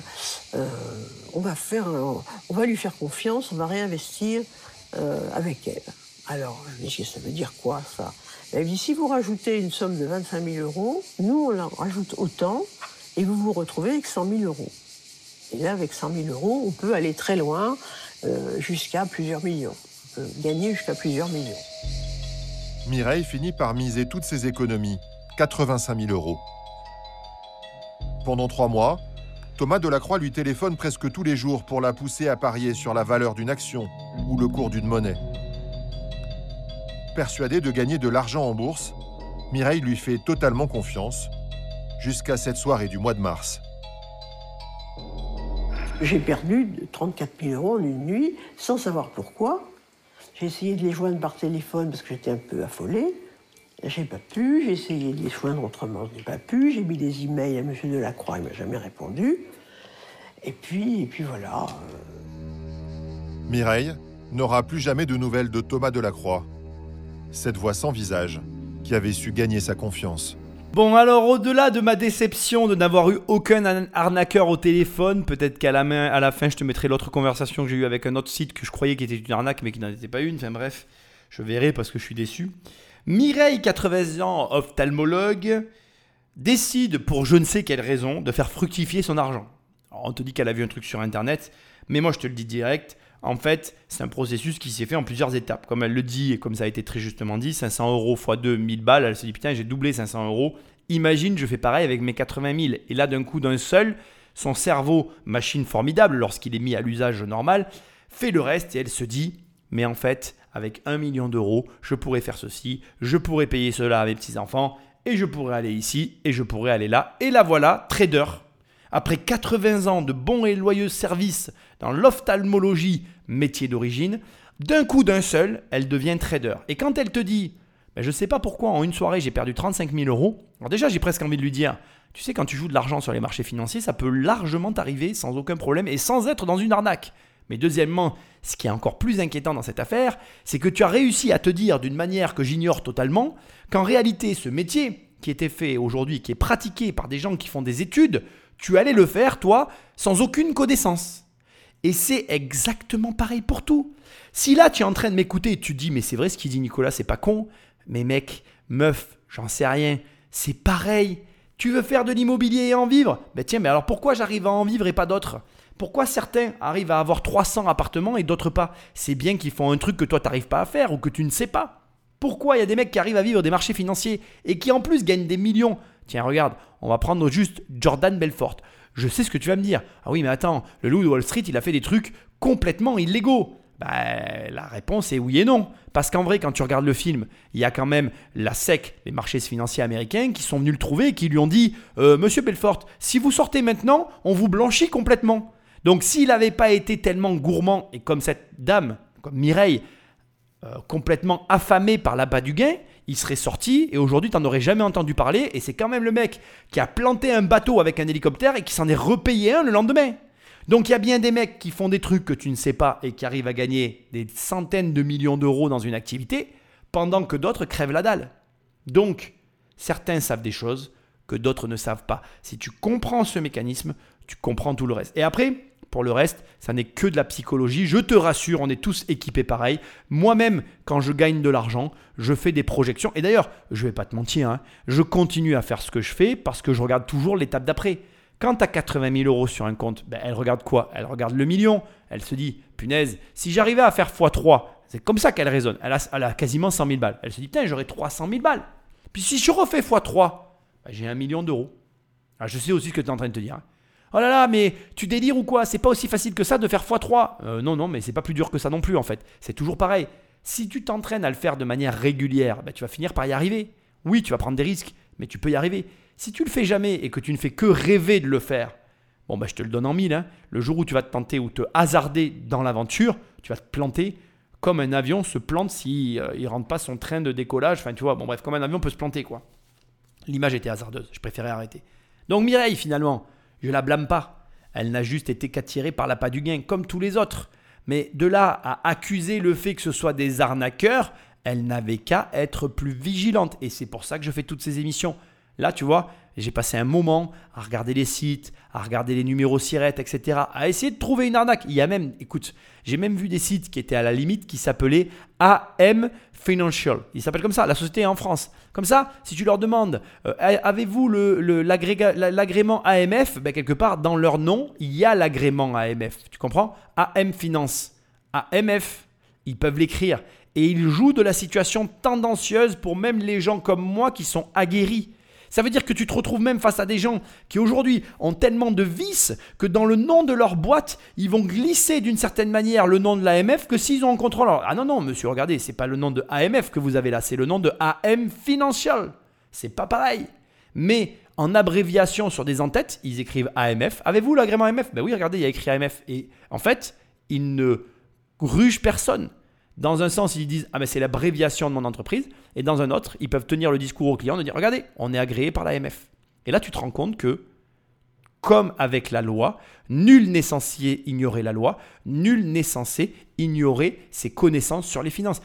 euh on va faire, on va lui faire confiance, on va réinvestir avec elle. Alors, je me dis, ça veut dire quoi ça? Elle dit, si vous rajoutez une somme de 25 000 euros, nous on la rajoute autant et vous vous retrouvez avec 100 000 euros. Et là, avec 100 000 euros, on peut aller très loin, jusqu'à plusieurs millions. Gagner jusqu'à plusieurs millions. Mireille finit par miser toutes ses économies, 85 000 euros. Pendant trois mois, Thomas Delacroix lui téléphone presque tous les jours pour la pousser à parier sur la valeur d'une action ou le cours d'une monnaie. Persuadé de gagner de l'argent en bourse, Mireille lui fait totalement confiance, jusqu'à cette soirée du mois de mars. J'ai perdu 34 000 euros en une nuit, sans savoir pourquoi. J'ai essayé de les joindre par téléphone parce que j'étais un peu affolée. J'ai pas pu. J'ai essayé de les joindre autrement, je n'ai pas pu. J'ai mis des emails à M. Delacroix, il m'a jamais répondu. Et puis, et puis voilà. Mireille n'aura plus jamais de nouvelles de Thomas Delacroix. Cette voix sans visage qui avait su gagner sa confiance. Bon alors au-delà de ma déception de n'avoir eu aucun arnaqueur au téléphone, peut-être qu'à la, main, à la fin je te mettrai l'autre conversation que j'ai eue avec un autre site que je croyais qui était une arnaque mais qui n'en était pas une, enfin bref, je verrai parce que je suis déçu. Mireille, 80 ans, ophtalmologue, décide pour je ne sais quelle raison de faire fructifier son argent. on te dit qu'elle a vu un truc sur internet, mais moi je te le dis direct, en fait, c'est un processus qui s'est fait en plusieurs étapes. Comme elle le dit et comme ça a été très justement dit, 500 euros x 2, 1000 balles, elle se dit putain, j'ai doublé 500 euros. Imagine, je fais pareil avec mes 80 000. Et là, d'un coup, d'un seul, son cerveau, machine formidable lorsqu'il est mis à l'usage normal, fait le reste et elle se dit mais en fait, avec 1 million d'euros, je pourrais faire ceci, je pourrais payer cela à mes petits-enfants, et je pourrais aller ici, et je pourrais aller là. Et la voilà, trader, après 80 ans de bons et loyaux services dans l'ophtalmologie, métier d'origine, d'un coup d'un seul, elle devient trader. Et quand elle te dit, ben, je ne sais pas pourquoi en une soirée j'ai perdu 35 000 euros, alors déjà j'ai presque envie de lui dire, tu sais, quand tu joues de l'argent sur les marchés financiers, ça peut largement t'arriver sans aucun problème et sans être dans une arnaque. Mais deuxièmement, ce qui est encore plus inquiétant dans cette affaire, c'est que tu as réussi à te dire d'une manière que j'ignore totalement qu'en réalité ce métier qui était fait aujourd'hui, qui est pratiqué par des gens qui font des études, tu allais le faire, toi, sans aucune connaissance. Et c'est exactement pareil pour tout. Si là, tu es en train de m'écouter et tu dis, mais c'est vrai ce qu'il dit Nicolas, c'est pas con. Mais mec, meuf, j'en sais rien. C'est pareil. Tu veux faire de l'immobilier et en vivre? Ben tiens, mais alors pourquoi j'arrive à en vivre et pas d'autres? Pourquoi certains arrivent à avoir 300 appartements et d'autres pas? C'est bien qu'ils font un truc que toi, t'arrives pas à faire ou que tu ne sais pas. Pourquoi il y a des mecs qui arrivent à vivre des marchés financiers et qui en plus gagnent des millions? Tiens, regarde, on va prendre juste Jordan Belfort. Je sais ce que tu vas me dire. Ah oui, mais attends, le loup de Wall Street, il a fait des trucs complètement illégaux. Bah, la réponse est oui et non. Parce qu'en vrai, quand tu regardes le film, il y a quand même la SEC, les marchés financiers américains, qui sont venus le trouver et qui lui ont dit euh, Monsieur Belfort, si vous sortez maintenant, on vous blanchit complètement. Donc s'il n'avait pas été tellement gourmand et comme cette dame, comme Mireille, euh, complètement affamé par l'abat du gain, il serait sorti et aujourd'hui tu n'en aurais jamais entendu parler et c'est quand même le mec qui a planté un bateau avec un hélicoptère et qui s'en est repayé un le lendemain. Donc il y a bien des mecs qui font des trucs que tu ne sais pas et qui arrivent à gagner des centaines de millions d'euros dans une activité pendant que d'autres crèvent la dalle. Donc certains savent des choses que d'autres ne savent pas. Si tu comprends ce mécanisme, tu comprends tout le reste. Et après, pour le reste, ça n'est que de la psychologie. Je te rassure, on est tous équipés pareil. Moi-même, quand je gagne de l'argent, je fais des projections. Et d'ailleurs, je ne vais pas te mentir, hein, je continue à faire ce que je fais parce que je regarde toujours l'étape d'après. Quand tu as 80 000 euros sur un compte, ben, elle regarde quoi? Elle regarde le million. Elle se dit, punaise, si j'arrivais à faire x3, c'est comme ça qu'elle raisonne. Elle a, quasiment 100 000 balles. Elle se dit, putain, j'aurais 300 000 balles. Puis si je refais x3, ben, j'ai un million d'euros. Ah, je sais aussi ce que tu es en train de te dire. Hein. Oh là là, mais tu délires ou quoi? C'est pas aussi facile que ça de faire x3. Euh, non, non, mais c'est pas plus dur que ça non plus en fait. C'est toujours pareil. Si tu t'entraînes à le faire de manière régulière, bah, tu vas finir par y arriver. Oui, tu vas prendre des risques, mais tu peux y arriver. Si tu le fais jamais et que tu ne fais que rêver de le faire, bon bah je te le donne en mille. Hein. Le jour où tu vas te tenter ou te hasarder dans l'aventure, tu vas te planter comme un avion se plante s'il si, ne rentre pas son train de décollage. Enfin, tu vois, bon bref, comme un avion peut se planter quoi. L'image était hasardeuse. Je préférais arrêter. Donc Mireille, finalement, je la blâme pas. Elle n'a juste été qu'attirée par l'appât du gain, comme tous les autres. Mais de là à accuser le fait que ce soit des arnaqueurs, elle n'avait qu'à être plus vigilante. Et c'est pour ça que je fais toutes ces émissions. Là, tu vois, j'ai passé un moment à regarder les sites, à regarder les numéros sirettes, etc., à essayer de trouver une arnaque. Il y a même, écoute, j'ai même vu des sites qui étaient à la limite qui s'appelaient AM Financial. Ils s'appellent comme ça, la société en France. Comme ça, si tu leur demandes, euh, avez-vous l'agrément AMF ben, Quelque part, dans leur nom, il y a l'agrément AMF. Tu comprends? AM Finance. AMF, ils peuvent l'écrire. Et ils jouent de la situation tendancieuse pour même les gens comme moi qui sont aguerris. Ça veut dire que tu te retrouves même face à des gens qui aujourd'hui ont tellement de vices que dans le nom de leur boîte, ils vont glisser d'une certaine manière le nom de l'AMF que s'ils ont en contrôle. ah non, non, monsieur, regardez, c'est pas le nom de AMF que vous avez là, c'est le nom de AM Financial. C'est pas pareil. Mais en abréviation sur des entêtes, ils écrivent AMF. Avez-vous l'agrément AMF Ben oui, regardez, il y a écrit AMF. Et en fait, ils ne rugent personne. Dans un sens, ils disent Ah, mais c'est l'abréviation de mon entreprise. Et dans un autre, ils peuvent tenir le discours au client de dire Regardez, on est agréé par l'AMF. Et là, tu te rends compte que, comme avec la loi, nul n'est censé ignorer la loi, nul n'est censé ignorer ses connaissances sur les finances.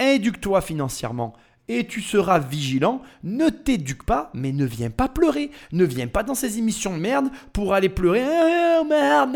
Éduque-toi financièrement, et tu seras vigilant. Ne t'éduque pas, mais ne viens pas pleurer. Ne viens pas dans ces émissions de merde pour aller pleurer. Ah, merde,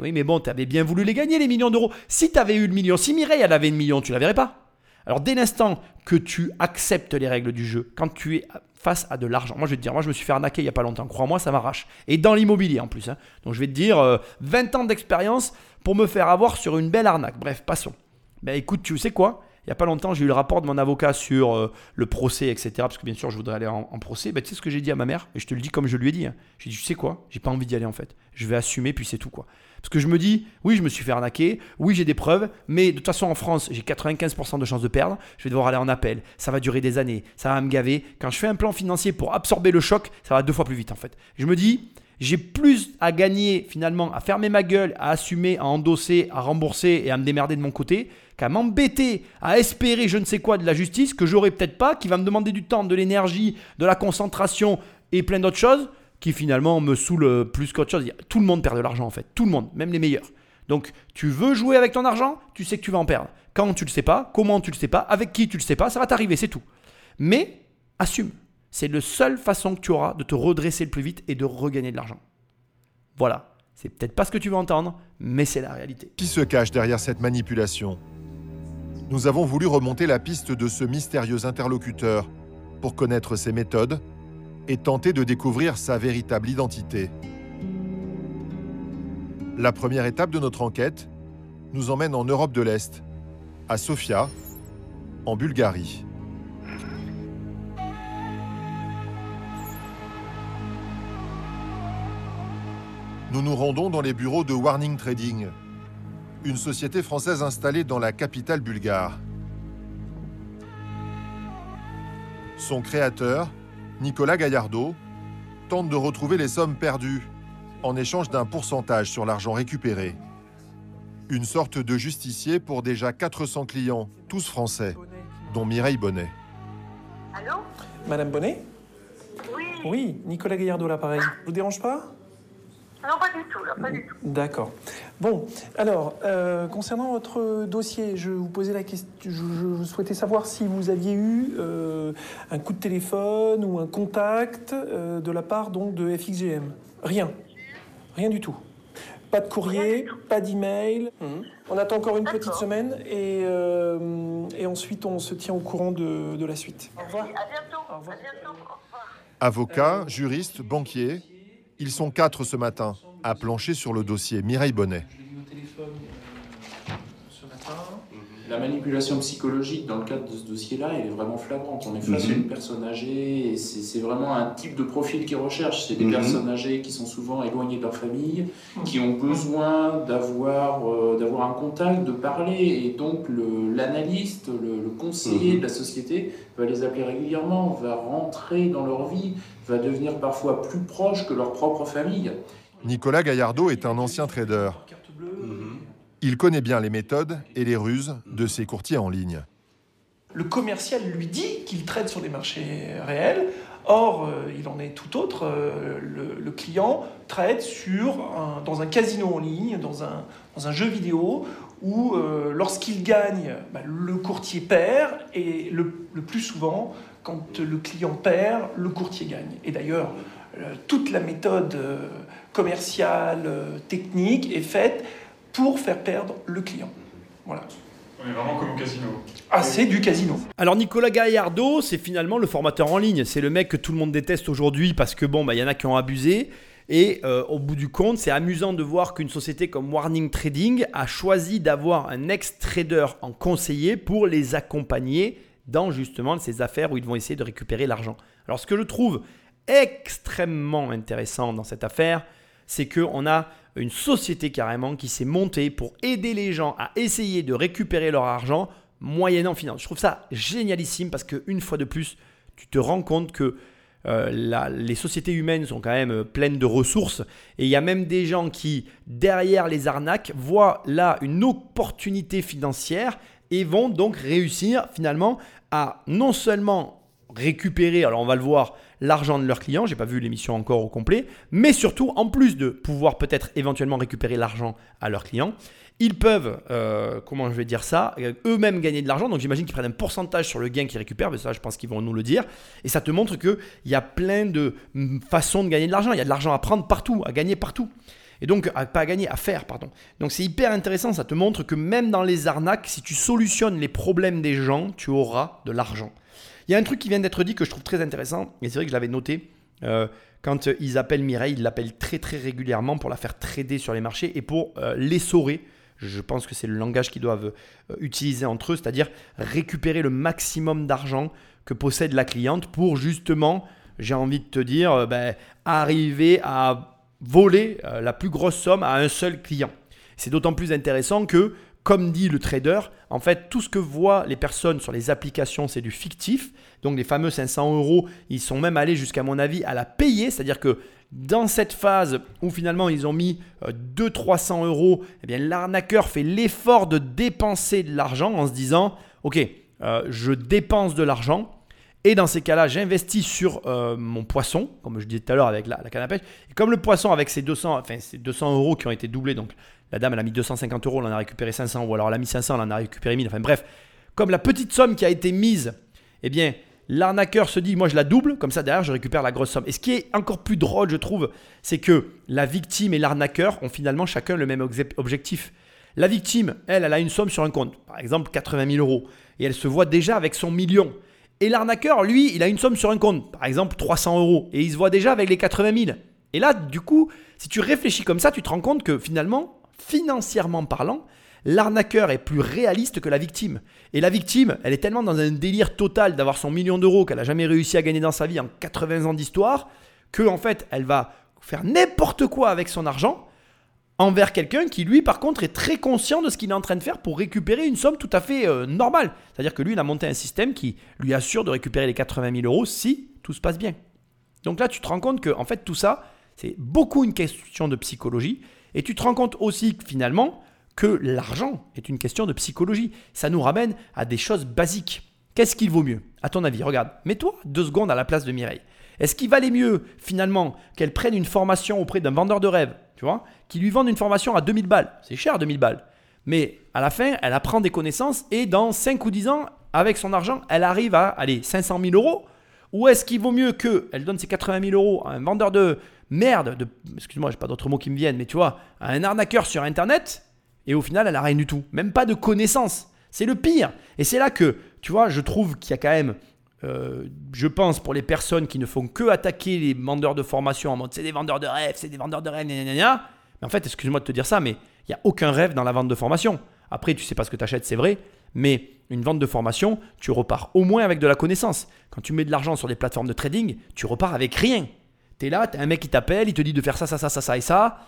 Oui, mais bon, tu avais bien voulu les gagner, les millions d'euros. Si tu avais eu le million, si Mireille, avait le million, tu la verrais pas. Alors, dès l'instant que tu acceptes les règles du jeu, quand tu es face à de l'argent, moi je vais te dire, moi je me suis fait arnaquer il n'y a pas longtemps, crois-moi, ça m'arrache. Et dans l'immobilier en plus. Hein. Donc, je vais te dire, 20 euh, ans d'expérience pour me faire avoir sur une belle arnaque. Bref, passons. Ben écoute, tu sais quoi? Il n'y a pas longtemps, j'ai eu le rapport de mon avocat sur euh, le procès, etc. Parce que bien sûr, je voudrais aller en, procès. Ben, tu sais ce que j'ai dit à ma mère? Et je te le dis comme je lui ai dit. Hein. J'ai dit, tu sais quoi? J'ai pas envie d'y aller en fait. Je vais assumer, puis c'est tout quoi. Parce que je me dis, oui, je me suis fait arnaquer, oui, j'ai des preuves, mais de toute façon, en France, j'ai 95% de chances de perdre. Je vais devoir aller en appel. Ça va durer des années. Ça va me gaver. Quand je fais un plan financier pour absorber le choc, ça va deux fois plus vite en fait. Je me dis, j'ai plus à gagner finalement à fermer ma gueule, à assumer, à endosser, à rembourser et à me démerder de mon côté qu'à m'embêter, à espérer je ne sais quoi de la justice que j'aurai peut-être pas, qui va me demander du temps, de l'énergie, de la concentration et plein d'autres choses qui finalement me saoulent plus qu'autre chose. Tout le monde perd de l'argent en fait, tout le monde, même les meilleurs. Donc tu veux jouer avec ton argent, tu sais que tu vas en perdre. Quand tu le sais pas, comment tu le sais pas, avec qui tu le sais pas, ça va t'arriver, c'est tout. Mais assume. C'est la seule façon que tu auras de te redresser le plus vite et de regagner de l'argent. Voilà. C'est peut-être pas ce que tu veux entendre, mais c'est la réalité. Qui se cache derrière cette manipulation? Nous avons voulu remonter la piste de ce mystérieux interlocuteur pour connaître ses méthodes et tenter de découvrir sa véritable identité. La première étape de notre enquête nous emmène en Europe de l'Est, à Sofia, en Bulgarie. nous nous rendons dans les bureaux de Warning Trading, une société française installée dans la capitale bulgare. Son créateur, Nicolas Gaillardeau, tente de retrouver les sommes perdues en échange d'un pourcentage sur l'argent récupéré. Une sorte de justicier pour déjà 400 clients, tous français, dont Mireille Bonnet. Allô? Madame Bonnet? Oui. Oui, Nicolas Gaillardeau, l'appareil. Je vous dérange pas? Non, pas du tout, là, pas du tout. D'accord. Bon, alors, euh, concernant votre dossier, je vous posais la question, je, je souhaitais savoir si vous aviez eu euh, un coup de téléphone ou un contact euh, de la part donc de FXGM. Rien. Rien du tout. Pas de courrier, pas d'email. On attend encore une petite semaine et, euh, et ensuite on se tient au courant de, de la suite. Au revoir. À bientôt. À bientôt. Avocats, juristes, banquiers, ils sont quatre ce matin à plancher sur le dossier Mireille Bonnet. La manipulation psychologique dans le cadre de ce dossier-là, elle est vraiment flagrante. On est face à Mhm. une personne âgée et c'est c'est vraiment un type de profil qu'ils recherchent. C'est des Mhm. personnes âgées qui sont souvent éloignées de leur famille, qui ont besoin d'avoir euh, d'avoir un contact, de parler. Et donc le- l'analyste, le, le conseiller Mhm. de la société va les appeler régulièrement, va rentrer dans leur vie, va devenir parfois plus proche que leur propre famille. Nicolas Gaillardeau est un ancien trader. Il connaît bien les méthodes et les ruses de ces courtiers en ligne. Le commercial lui dit qu'il trade sur des marchés réels. Or, euh, il en est tout autre. Euh, le, client un- dans un casino en ligne, dans un, un jeu vidéo, où euh, lorsqu'il gagne, bah, le courtier perd, et le, plus souvent, quand le client perd, le courtier gagne. Et d'ailleurs, toute la méthode commerciale, technique est faite pour faire perdre le client. Voilà. On est vraiment comme au casino. Ah, c'est du casino. Alors Nicolas Gaillardeau, c'est finalement le formateur en ligne. C'est le mec que tout le monde déteste aujourd'hui parce que bon, bah, il y en a qui ont abusé. Et euh, au bout du compte, c'est amusant de voir qu'une société comme Warning Trading a choisi d'avoir un ex-trader en conseiller pour les accompagner dans justement ces affaires où ils vont essayer de récupérer l'argent. Alors ce que je trouve extrêmement intéressant dans cette affaire, c'est qu'on a une société carrément qui s'est montée pour aider les gens à essayer de récupérer leur argent moyennant finance. Je trouve ça génialissime parce qu'une fois de plus, tu te rends compte que euh, les sociétés humaines sont quand même euh, pleines de ressources et il y a même des gens qui, derrière les arnaques, voient là une opportunité financière et vont donc réussir finalement à non seulement récupérer, alors on va le voir, l'argent de leurs clients, j'ai pas vu l'émission encore au complet, mais surtout en plus de pouvoir peut-être éventuellement récupérer l'argent à leurs clients, ils peuvent, euh, comment je vais dire ça, euh, eux-mêmes gagner de l'argent, donc j'imagine qu'ils prennent un pourcentage sur le gain qu'ils récupèrent, mais ça je pense qu'ils vont nous le dire, et ça te montre qu'il y a plein de mm, façons de gagner de l'argent, il y a de l'argent à prendre partout, à gagner partout. Et donc, pas à gagner, à faire, pardon. Donc c'est hyper intéressant, ça te montre que même dans les arnaques, si tu solutionnes les problèmes des gens, tu auras de l'argent. Il y a un truc qui vient d'être dit que je trouve très intéressant, et c'est vrai que je l'avais noté. euh, quand euh, ils appellent Mireille, ils l'appellent très très régulièrement pour la faire trader sur les marchés et pour euh, l'essorer. Je pense que c'est le langage qu'ils doivent euh, utiliser entre eux, c'est-à-dire récupérer le maximum d'argent que possède la cliente pour justement, j'ai envie de te dire, ben, arriver à voler la plus grosse somme à un seul client. C'est d'autant plus intéressant que, comme dit le trader, en fait, tout ce que voient les personnes sur les applications, c'est du fictif. Donc les fameux 500 euros, ils sont même allés jusqu'à mon avis à la payer. C'est-à-dire que dans cette phase où finalement ils ont mis 200-300 euros, eh bien l'arnaqueur fait l'effort de dépenser de l'argent en se disant, ok, euh, je dépense de l'argent. Et dans ces cas-là, j'investis sur euh, mon poisson, comme je disais tout à l'heure avec la, la canne à pêche. Et comme le poisson, avec ses 200, enfin, ses 200 euros qui ont été doublés, donc la dame, elle a mis 250 euros, elle en a récupéré 500, ou alors elle a mis 500, elle en a récupéré 1000. Enfin bref, comme la petite somme qui a été mise, eh bien, l'arnaqueur se dit, moi je la double, comme ça derrière, je récupère la grosse somme. Et ce qui est encore plus drôle, je trouve, c'est que la victime et l'arnaqueur ont finalement chacun le même obje- objectif. La victime, elle, elle a une somme sur un compte, par exemple 80 000 euros, et elle se voit déjà avec son million. Et l'arnaqueur, lui, il a une somme sur un compte, par exemple 300 euros, et il se voit déjà avec les 80 000. Et là, du coup, si tu réfléchis comme ça, tu te rends compte que finalement, financièrement parlant, l'arnaqueur est plus réaliste que la victime. Et la victime, elle est tellement dans un délire total d'avoir son million d'euros qu'elle n'a jamais réussi à gagner dans sa vie en 80 ans d'histoire, que en fait, elle va faire n'importe quoi avec son argent envers quelqu'un qui, lui, par contre, est très conscient de ce qu'il est en train de faire pour récupérer une somme tout à fait euh, normale. C'est-à-dire que lui, il a monté un système qui lui assure de récupérer les 80 000 euros si tout se passe bien. Donc là, tu te rends compte que, en fait, tout ça, c'est beaucoup une question de psychologie. Et tu te rends compte aussi, finalement, que l'argent est une question de psychologie. Ça nous ramène à des choses basiques. Qu'est-ce qu'il vaut mieux À ton avis, regarde, mets-toi deux secondes à la place de Mireille. Est-ce qu'il valait mieux, finalement, qu'elle prenne une formation auprès d'un vendeur de rêve, tu vois, qui lui vende une formation à 2000 balles? C'est cher, 2000 balles. Mais à la fin, elle apprend des connaissances et dans 5 ou 10 ans, avec son argent, elle arrive à, allez, 500 000 euros Ou est-ce qu'il vaut mieux qu'elle donne ses 80 000 euros à un vendeur de merde, de, excuse-moi, j'ai pas d'autres mots qui me viennent, mais tu vois, à un arnaqueur sur Internet et au final, elle n'a rien du tout. Même pas de connaissances. C'est le pire. Et c'est là que, tu vois, je trouve qu'il y a quand même, euh, je pense, pour les personnes qui ne font que attaquer les vendeurs de formation en mode c'est des vendeurs de rêve, c'est des vendeurs de rêve, gna, gna, gna. Mais en fait, excuse-moi de te dire ça, mais il n'y a aucun rêve dans la vente de formation. Après, tu sais pas ce que tu achètes, c'est vrai, mais une vente de formation, tu repars au moins avec de la connaissance. Quand tu mets de l'argent sur des plateformes de trading, tu repars avec rien. Tu es là, tu as un mec qui t'appelle, il te dit de faire ça, ça, ça, ça, ça et ça.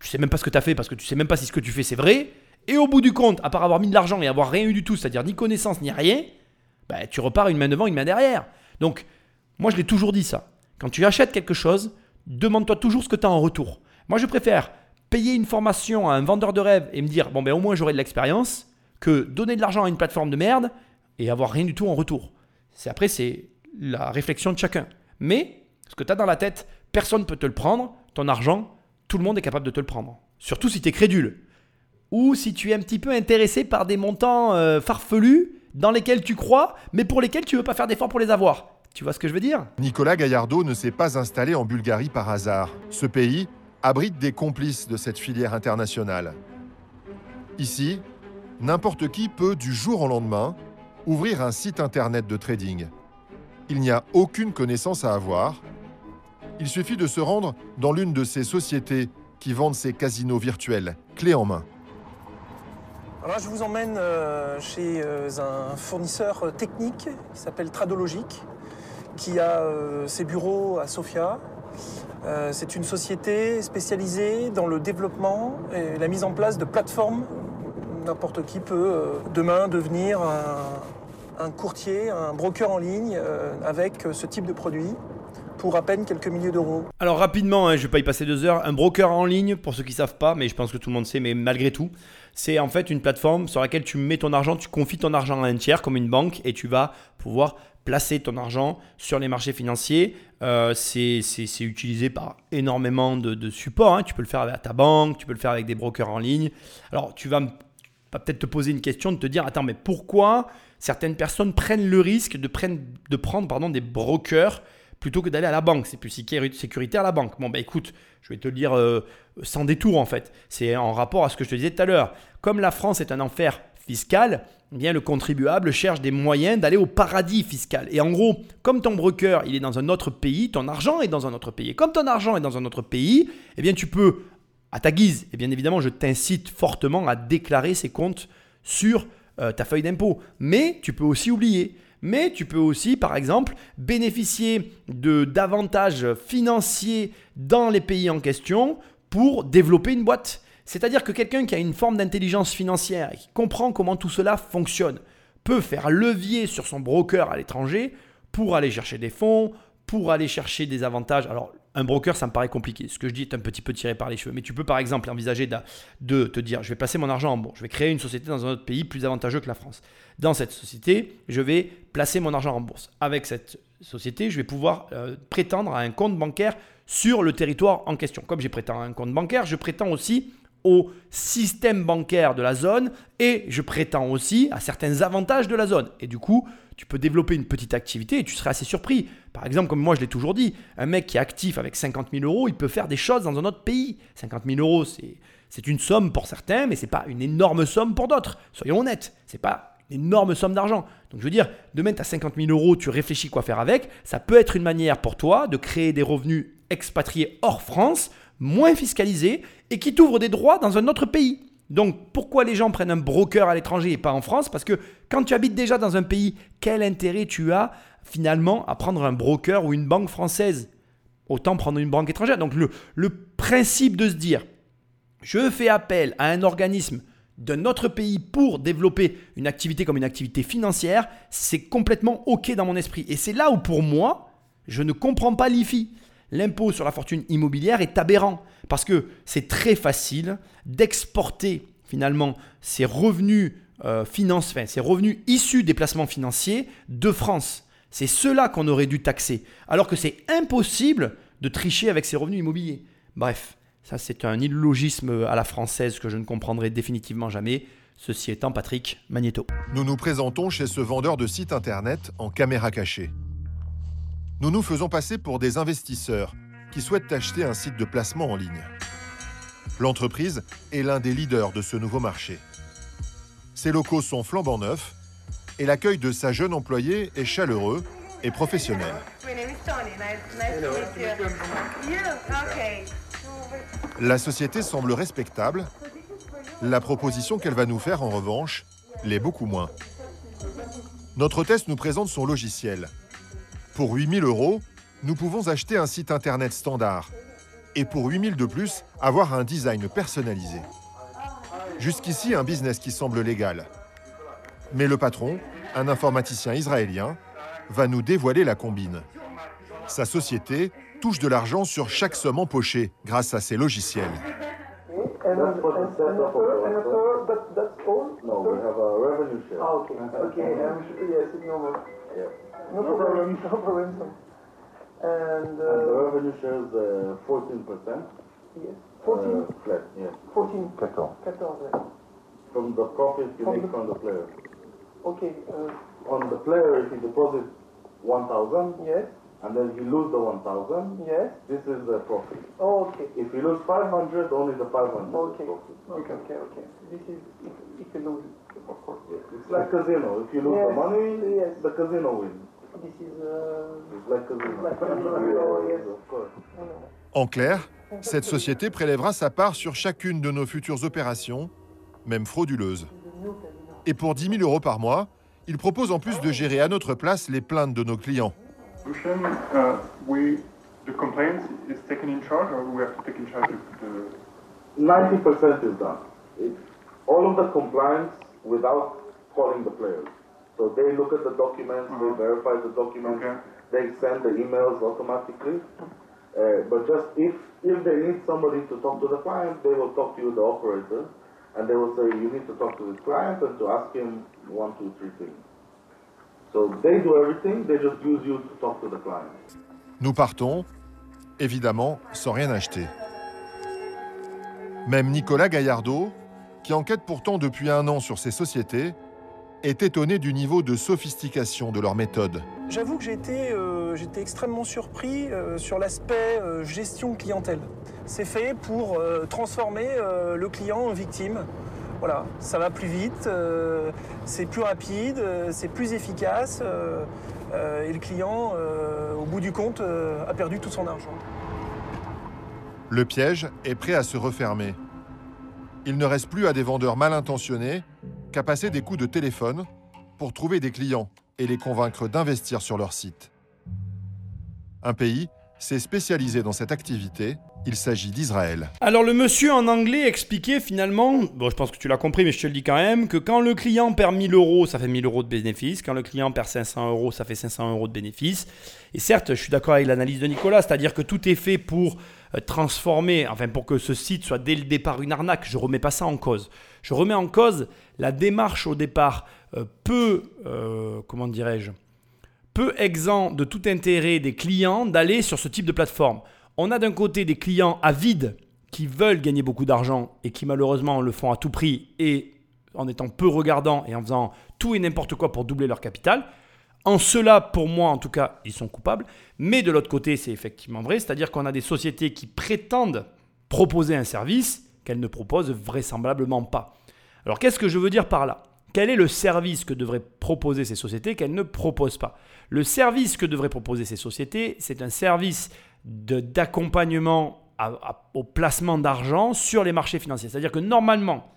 Tu sais même pas ce que tu as fait parce que tu sais même pas si ce que tu fais c'est vrai. Et au bout du compte, à part avoir mis de l'argent et avoir rien eu du tout, c'est-à-dire ni connaissance ni rien, bah, tu repars une main devant, une main derrière. Donc, moi je l'ai toujours dit ça. Quand tu achètes quelque chose, demande-toi toujours ce que tu as en retour. Moi je préfère payer une formation à un vendeur de rêve et me dire, bon ben au moins j'aurai de l'expérience, que donner de l'argent à une plateforme de merde et avoir rien du tout en retour. C'est après c'est la réflexion de chacun. Mais ce que tu as dans la tête, personne ne peut te le prendre, ton argent, tout le monde est capable de te le prendre. Surtout si tu es crédule. Ou si tu es un petit peu intéressé par des montants euh, farfelus dans lesquels tu crois, mais pour lesquels tu veux pas faire d'efforts pour les avoir. Tu vois ce que je veux dire? Nicolas Gaillardeau ne s'est pas installé en Bulgarie par hasard. Ce pays abrite des complices de cette filière internationale. Ici, n'importe qui peut, du jour au lendemain, ouvrir un site internet de trading. Il n'y a aucune connaissance à avoir. Il suffit de se rendre dans l'une de ces sociétés qui vendent ces casinos virtuels, clés en main. Alors je vous emmène euh, chez euh, un fournisseur technique qui s'appelle Tradologic, qui a euh, ses bureaux à Sofia. Euh, c'est une société spécialisée dans le développement et la mise en place de plateformes. N'importe qui peut euh, demain devenir un, courtier, un broker en ligne euh, avec ce type de produit pour à peine quelques milliers d'euros. Alors rapidement, hein, je vais pas y passer deux heures. Un broker en ligne, pour ceux qui savent pas, mais je pense que tout le monde sait, mais malgré tout, c'est en fait une plateforme sur laquelle tu mets ton argent, tu confies ton argent à un tiers comme une banque et tu vas pouvoir placer ton argent sur les marchés financiers. Euh, c'est utilisé par énormément de, de supports. hein. Tu peux le faire avec ta banque, tu peux le faire avec des brokers en ligne. Alors tu vas, me- vas peut-être te poser une question, de te dire, attends, mais pourquoi certaines personnes prennent le risque de, prendre- des brokers plutôt que d'aller à la banque? C'est plus sécuri- sécuritaire à la banque. Bon, bah écoute, je vais te le dire euh, sans détour en fait. C'est en rapport à ce que je te disais tout à l'heure. Comme la France est un enfer fiscal, eh bien le contribuable cherche des moyens d'aller au paradis fiscal. Et en gros, comme ton broker, il est dans un autre pays, ton argent est dans un autre pays. Et comme ton argent est dans un autre pays, eh bien tu peux, à ta guise, et bien évidemment, je t'incite fortement à déclarer ces comptes sur euh, ta feuille d'impôt. Mais tu peux aussi oublier. Mais tu peux aussi, par exemple, bénéficier de d'avantages financiers dans les pays en question pour développer une boîte. C'est-à-dire que quelqu'un qui a une forme d'intelligence financière et qui comprend comment tout cela fonctionne peut faire levier sur son broker à l'étranger pour aller chercher des fonds, pour aller chercher des avantages. Alors, un broker, ça me paraît compliqué. Ce que je dis est un petit peu tiré par les cheveux. Mais tu peux par exemple envisager de, te dire, je vais placer mon argent en bourse, je vais créer une société dans un autre pays plus avantageux que la France. Dans cette société, je vais placer mon argent en bourse. Avec cette société, je vais pouvoir euh, prétendre à un compte bancaire sur le territoire en question. Comme j'ai prétends à un compte bancaire, je prétends aussi au système bancaire de la zone et je prétends aussi à certains avantages de la zone. Et du coup, tu peux développer une petite activité et tu serais assez surpris. Par exemple, comme moi je l'ai toujours dit, un mec qui est actif avec 50 000 euros, il peut faire des choses dans un autre pays. 50 000 euros, c'est, c'est une somme pour certains, mais c'est pas une énorme somme pour d'autres. Soyons honnêtes, c'est pas une énorme somme d'argent. Donc je veux dire, demain tu as 50 000 euros, tu réfléchis quoi faire avec, ça peut être une manière pour toi de créer des revenus expatriés hors France, moins fiscalisés, et qui t'ouvrent des droits dans un autre pays. Donc pourquoi les gens prennent un broker à l'étranger et pas en France? Parce que quand tu habites déjà dans un pays, quel intérêt tu as finalement à prendre un broker ou une banque française? Autant prendre une banque étrangère. Donc le, le principe de se dire, je fais appel à un organisme de notre pays pour développer une activité comme une activité financière, c'est complètement OK dans mon esprit. Et c'est là où pour moi, je ne comprends pas l'IFI. L'impôt sur la fortune immobilière est aberrant parce que c'est très facile d'exporter finalement ces revenus euh, financiers, ces revenus issus des placements financiers de France. C'est cela qu'on aurait dû taxer, alors que c'est impossible de tricher avec ces revenus immobiliers. Bref, ça c'est un illogisme à la française que je ne comprendrai définitivement jamais. Ceci étant Patrick Magneto. Nous nous présentons chez ce vendeur de sites internet en caméra cachée. Nous nous faisons passer pour des investisseurs qui souhaitent acheter un site de placement en ligne. L'entreprise est l'un des leaders de ce nouveau marché. Ses locaux sont flambant neufs et l'accueil de sa jeune employée est chaleureux et professionnel. La société semble respectable. La proposition qu'elle va nous faire, en revanche, l'est beaucoup moins. Notre test nous présente son logiciel. Pour 8000 euros, nous pouvons acheter un site internet standard. Et pour 8000 de plus, avoir un design personnalisé. Jusqu'ici, un business qui semble légal. Mais le patron, un informaticien israélien, va nous dévoiler la combine. Sa société touche de l'argent sur chaque somme empochée grâce à ses logiciels. And, the revenue shares uh, 14%. Yes. 14? Uh, flat, yes. 14. 14. 14. From the profit you make from the player. Okay. Uh, on the player, if he deposits 1,000, yes. and then he lose the 1,000, yes. this is the profit. Oh, okay. If he lose 500, only the 500 okay. is profit. Okay, okay, okay. This is if, if you lose, of course. Yes. It's like casino. If you lose yes. the money, yes. the casino wins. This is uh, it's like casino. Like casino. yes, of course. En clair, cette société prélèvera sa part sur chacune de nos futures opérations, même frauduleuses. Et pour 10 000 euros par mois, il propose en plus de gérer à notre place les plaintes de nos clients. solution, uh, we, the complaint is taken in charge or we have to take in charge of the... 90% is done. It's all of the compliance without calling the players. So they look at the documents, they verify the documents, they send the emails automatically. Uh, but just if, if they need somebody to talk to the client, they will talk to you, the operator, and they will say, you need to talk to this client and to ask him one, two, three things. So they do everything, they just use you to talk to the client. Nous partons, évidemment, sans rien acheter. Même Nicolas Gaillardeau, qui enquête pourtant depuis un an sur ces sociétés, est étonné du niveau de sophistication de leur méthode. J'avoue que j'ai été, euh, j'étais extrêmement surpris euh, sur l'aspect euh, gestion clientèle. C'est fait pour transformer le client en victime. Voilà, ça va plus vite, c'est plus rapide, c'est plus efficace et le client, au bout du compte, a perdu tout son argent. Le piège est prêt à se refermer. Il ne reste plus à des vendeurs mal intentionnés qu'à passer des coups de téléphone pour trouver des clients et les convaincre d'investir sur leur site. Un pays s'est spécialisé dans cette activité. Il s'agit d'Israël. Alors le monsieur en anglais expliquait finalement, bon je pense que tu l'as compris mais je te le dis quand même, que quand le client perd 1000 euros ça fait 1000 euros de bénéfice, quand le client perd 500 euros ça fait 500 euros de bénéfice. Et certes je suis d'accord avec l'analyse de Nicolas, c'est-à-dire que tout est fait pour transformer, enfin pour que ce site soit dès le départ une arnaque, je remets pas ça en cause. Je remets en cause la démarche au départ euh, peu, euh, comment dirais-je, peu exempt de tout intérêt des clients d'aller sur ce type de plateforme. On a d'un côté des clients avides qui veulent gagner beaucoup d'argent et qui malheureusement le font à tout prix et en étant peu regardants et en faisant tout et n'importe quoi pour doubler leur capital. En cela, pour moi en tout cas, ils sont coupables. Mais de l'autre côté, c'est effectivement vrai, c'est-à-dire qu'on a des sociétés qui prétendent proposer un service qu'elles ne proposent vraisemblablement pas. Alors qu'est-ce que je veux dire par là? Quel est le service que devraient proposer ces sociétés qu'elles ne proposent pas? Le service que devraient proposer ces sociétés, c'est un service d'accompagnement au placement d'argent sur les marchés financiers. C'est-à-dire que normalement,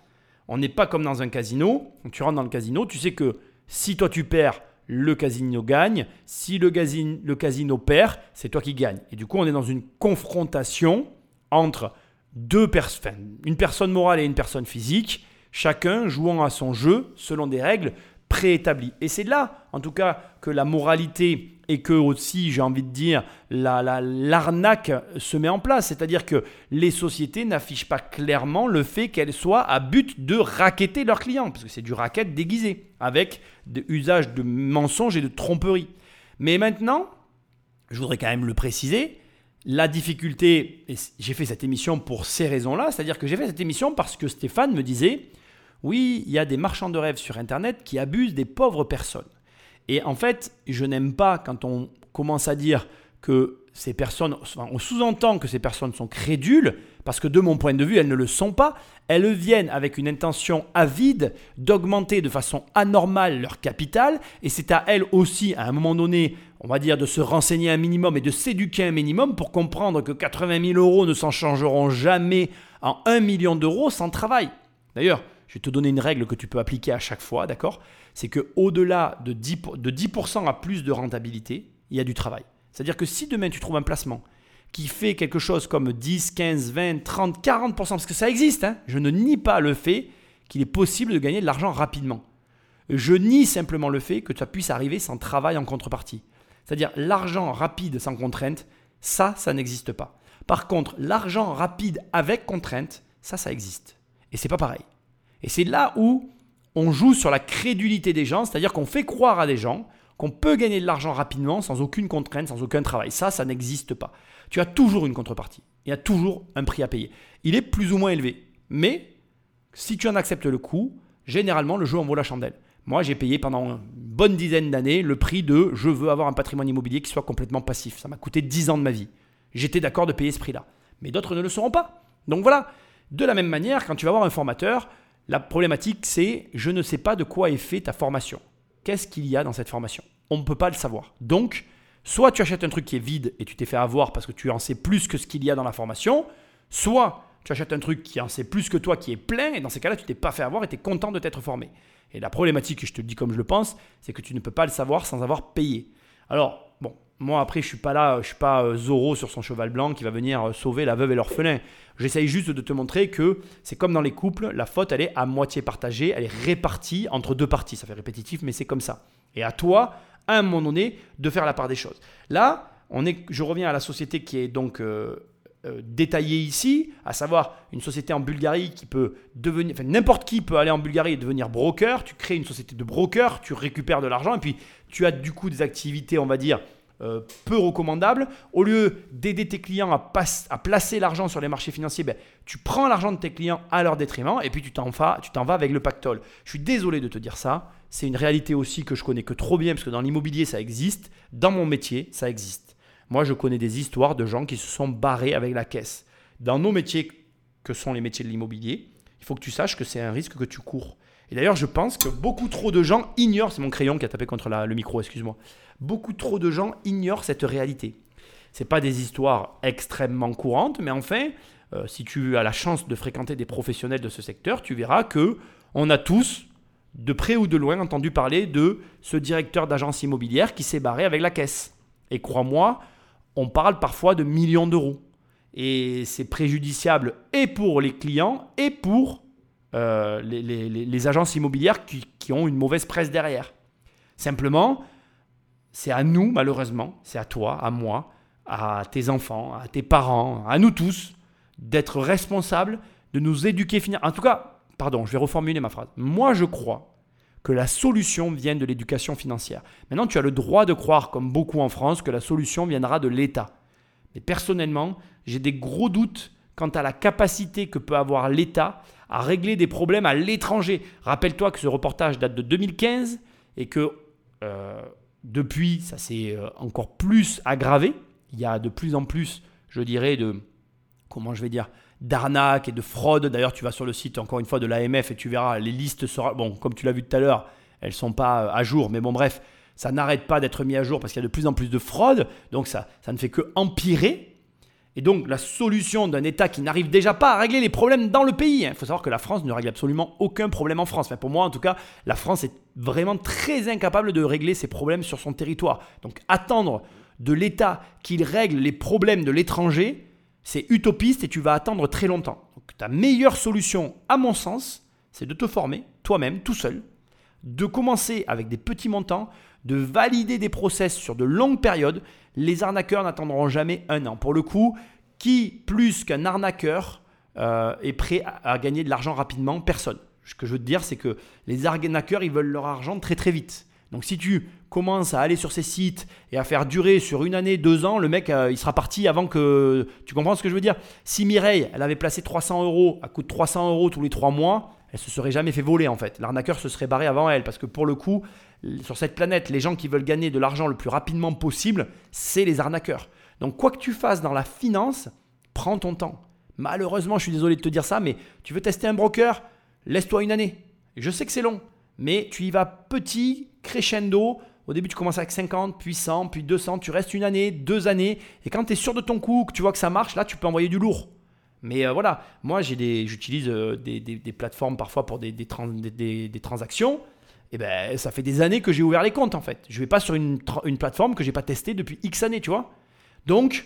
on n'est pas comme dans un casino. Tu rentres dans le casino, tu sais que si toi tu perds, le casino gagne. Si le casino, le casino perd, c'est toi qui gagne. Et du coup, on est dans une confrontation entre deux personnes, une personne morale et une personne physique, chacun jouant à son jeu selon des règles préétablies. Et c'est là, en tout cas, que la moralité et que aussi, j'ai envie de dire, l'arnaque la, se met en place. C'est-à-dire que les sociétés n'affichent pas clairement le fait qu'elles soient à but de raqueter leurs clients, parce que c'est du racket déguisé, avec des usages de mensonges et de tromperies. Mais maintenant, je voudrais quand même le préciser, la difficulté, j'ai fait cette émission pour ces raisons-là, c'est-à-dire que j'ai fait cette émission parce que Stéphane me disait, oui, il y a des marchands de rêves sur Internet qui abusent des pauvres personnes. Et en fait, je n'aime pas quand on commence à dire que ces personnes, on sous-entend que ces personnes sont crédules, parce que de mon point de vue, elles ne le sont pas. Elles viennent avec une intention avide d'augmenter de façon anormale leur capital, et c'est à elles aussi, à un moment donné, on va dire, de se renseigner un minimum et de s'éduquer un minimum pour comprendre que 80 000 euros ne s'en changeront jamais en 1 million d'euros sans travail. D'ailleurs, je vais te donner une règle que tu peux appliquer à chaque fois, d'accord? C'est que au-delà de 10%, de 10 à plus de rentabilité, il y a du travail. C'est-à-dire que si demain tu trouves un placement qui fait quelque chose comme 10, 15, 20, 30, 40%, parce que ça existe, hein, je ne nie pas le fait qu'il est possible de gagner de l'argent rapidement. Je nie simplement le fait que ça puisse arriver sans travail en contrepartie. C'est-à-dire l'argent rapide sans contrainte, ça, ça n'existe pas. Par contre, l'argent rapide avec contrainte, ça, ça existe. Et c'est pas pareil. Et c'est là où on joue sur la crédulité des gens, c'est-à-dire qu'on fait croire à des gens qu'on peut gagner de l'argent rapidement sans aucune contrainte, sans aucun travail. Ça, ça n'existe pas. Tu as toujours une contrepartie. Il y a toujours un prix à payer. Il est plus ou moins élevé. Mais si tu en acceptes le coût, généralement, le jeu en vaut la chandelle. Moi, j'ai payé pendant une bonne dizaine d'années le prix de je veux avoir un patrimoine immobilier qui soit complètement passif. Ça m'a coûté 10 ans de ma vie. J'étais d'accord de payer ce prix-là. Mais d'autres ne le seront pas. Donc voilà. De la même manière, quand tu vas avoir un formateur, la problématique, c'est je ne sais pas de quoi est fait ta formation. Qu'est-ce qu'il y a dans cette formation? On ne peut pas le savoir. Donc, soit tu achètes un truc qui est vide et tu t'es fait avoir parce que tu en sais plus que ce qu'il y a dans la formation, soit tu achètes un truc qui en sait plus que toi, qui est plein, et dans ces cas-là, tu t'es pas fait avoir et tu es content de t'être formé. Et la problématique, je te le dis comme je le pense, c'est que tu ne peux pas le savoir sans avoir payé. Alors, bon, moi après, je suis pas là, je suis pas euh, Zoro sur son cheval blanc qui va venir euh, sauver la veuve et l'orphelin. J'essaye juste de te montrer que c'est comme dans les couples, la faute, elle est à moitié partagée, elle est répartie entre deux parties. Ça fait répétitif, mais c'est comme ça. Et à toi, à un moment donné, de faire la part des choses. Là, on est, je reviens à la société qui est donc euh, euh, détaillé ici, à savoir une société en Bulgarie qui peut devenir, enfin n'importe qui peut aller en Bulgarie et devenir broker, tu crées une société de broker, tu récupères de l'argent et puis tu as du coup des activités, on va dire, euh, peu recommandables. Au lieu d'aider tes clients à, placer l'argent sur les marchés financiers, ben, tu prends l'argent de tes clients à leur détriment et puis tu t'en vas avec le pactole. Je suis désolé de te dire ça, c'est une réalité aussi que je connais que trop bien parce que dans l'immobilier ça existe, dans mon métier ça existe. Moi, je connais des histoires de gens qui se sont barrés avec la caisse. Dans nos métiers, que sont les métiers de l'immobilier, il faut que tu saches que c'est un risque que tu cours. Et d'ailleurs, je pense que beaucoup trop de gens ignorent, c'est mon crayon qui a tapé contre le micro, excuse-moi, beaucoup trop de gens ignorent cette réalité. Ce pas des histoires extrêmement courantes, mais enfin, euh, si tu as la chance de fréquenter des professionnels de ce secteur, tu verras que on a tous, de près ou de loin, entendu parler de ce directeur d'agence immobilière qui s'est barré avec la caisse. Et crois-moi, on parle parfois de millions d'euros. Et c'est préjudiciable et pour les clients et pour euh, les, agences immobilières qui, qui, ont une mauvaise presse derrière. Simplement, c'est à nous, malheureusement, c'est à toi, à moi, à tes enfants, à tes parents, à nous tous, d'être responsables, de nous éduquer. En tout cas, pardon, je vais reformuler ma phrase. Moi, je crois que la solution vienne de l'éducation financière. Maintenant, tu as le droit de croire, comme beaucoup en France, que la solution viendra de l'État. Mais personnellement, j'ai des gros doutes quant à la capacité que peut avoir l'État à régler des problèmes à l'étranger. Rappelle-toi que ce reportage date de 2015 et que euh, depuis, ça s'est euh, encore plus aggravé. Il y a de plus en plus, je dirais, de, comment je vais dire, d'arnaques et de fraudes. D'ailleurs, tu vas sur le site, encore une fois, de l'AMF et tu verras, les listes seront, bon, comme tu l'as vu tout à l'heure, elles sont pas euh, à jour, mais bon, bref, ça n'arrête pas d'être mis à jour parce qu'il y a de plus en plus de fraudes, donc ça, ça ne fait que empirer. Et donc la solution d'un État qui n'arrive déjà pas à régler les problèmes dans le pays. Il faut savoir que la France ne règle absolument aucun problème en France. Enfin, pour moi, en tout cas, la France est vraiment très incapable de régler ses problèmes sur son territoire. Donc attendre de l'État qu'il règle les problèmes de l'étranger, c'est utopiste et tu vas attendre très longtemps. Donc ta meilleure solution, à mon sens, c'est de te former toi-même, tout seul, de commencer avec des petits montants, de valider des process sur de longues périodes. Les arnaqueurs n'attendront jamais un an. Pour le coup, qui plus qu'un arnaqueur euh, est prêt à, gagner de l'argent rapidement? Personne. Ce que je veux te dire, c'est que les arnaqueurs, ils veulent leur argent très très vite. Donc si tu commences à aller sur ces sites et à faire durer sur une année, deux ans, le mec, euh, il sera parti avant que... Tu comprends ce que je veux dire? Si Mireille, elle avait placé 300 euros à coût de 300 euros tous les trois mois, elle se serait jamais fait voler en fait. L'arnaqueur se serait barré avant elle parce que pour le coup, sur cette planète, les gens qui veulent gagner de l'argent le plus rapidement possible, c'est les arnaqueurs. Donc quoi que tu fasses dans la finance, prends ton temps. Malheureusement, je suis désolé de te dire ça, mais tu veux tester un broker, laisse-toi une année. Je sais que c'est long, mais tu y vas petit, crescendo. Au début, tu commences avec 50, puis 100, puis 200. Tu restes une année, deux années. Et quand tu es sûr de ton coup, que tu vois que ça marche, là, tu peux envoyer du lourd. Mais euh, voilà, moi, j'utilise euh, des, plateformes parfois pour des transactions. Et ben, ça fait des années que j'ai ouvert les comptes, en fait. Je vais pas sur une, plateforme que j'ai pas testée depuis X années, tu vois. Donc,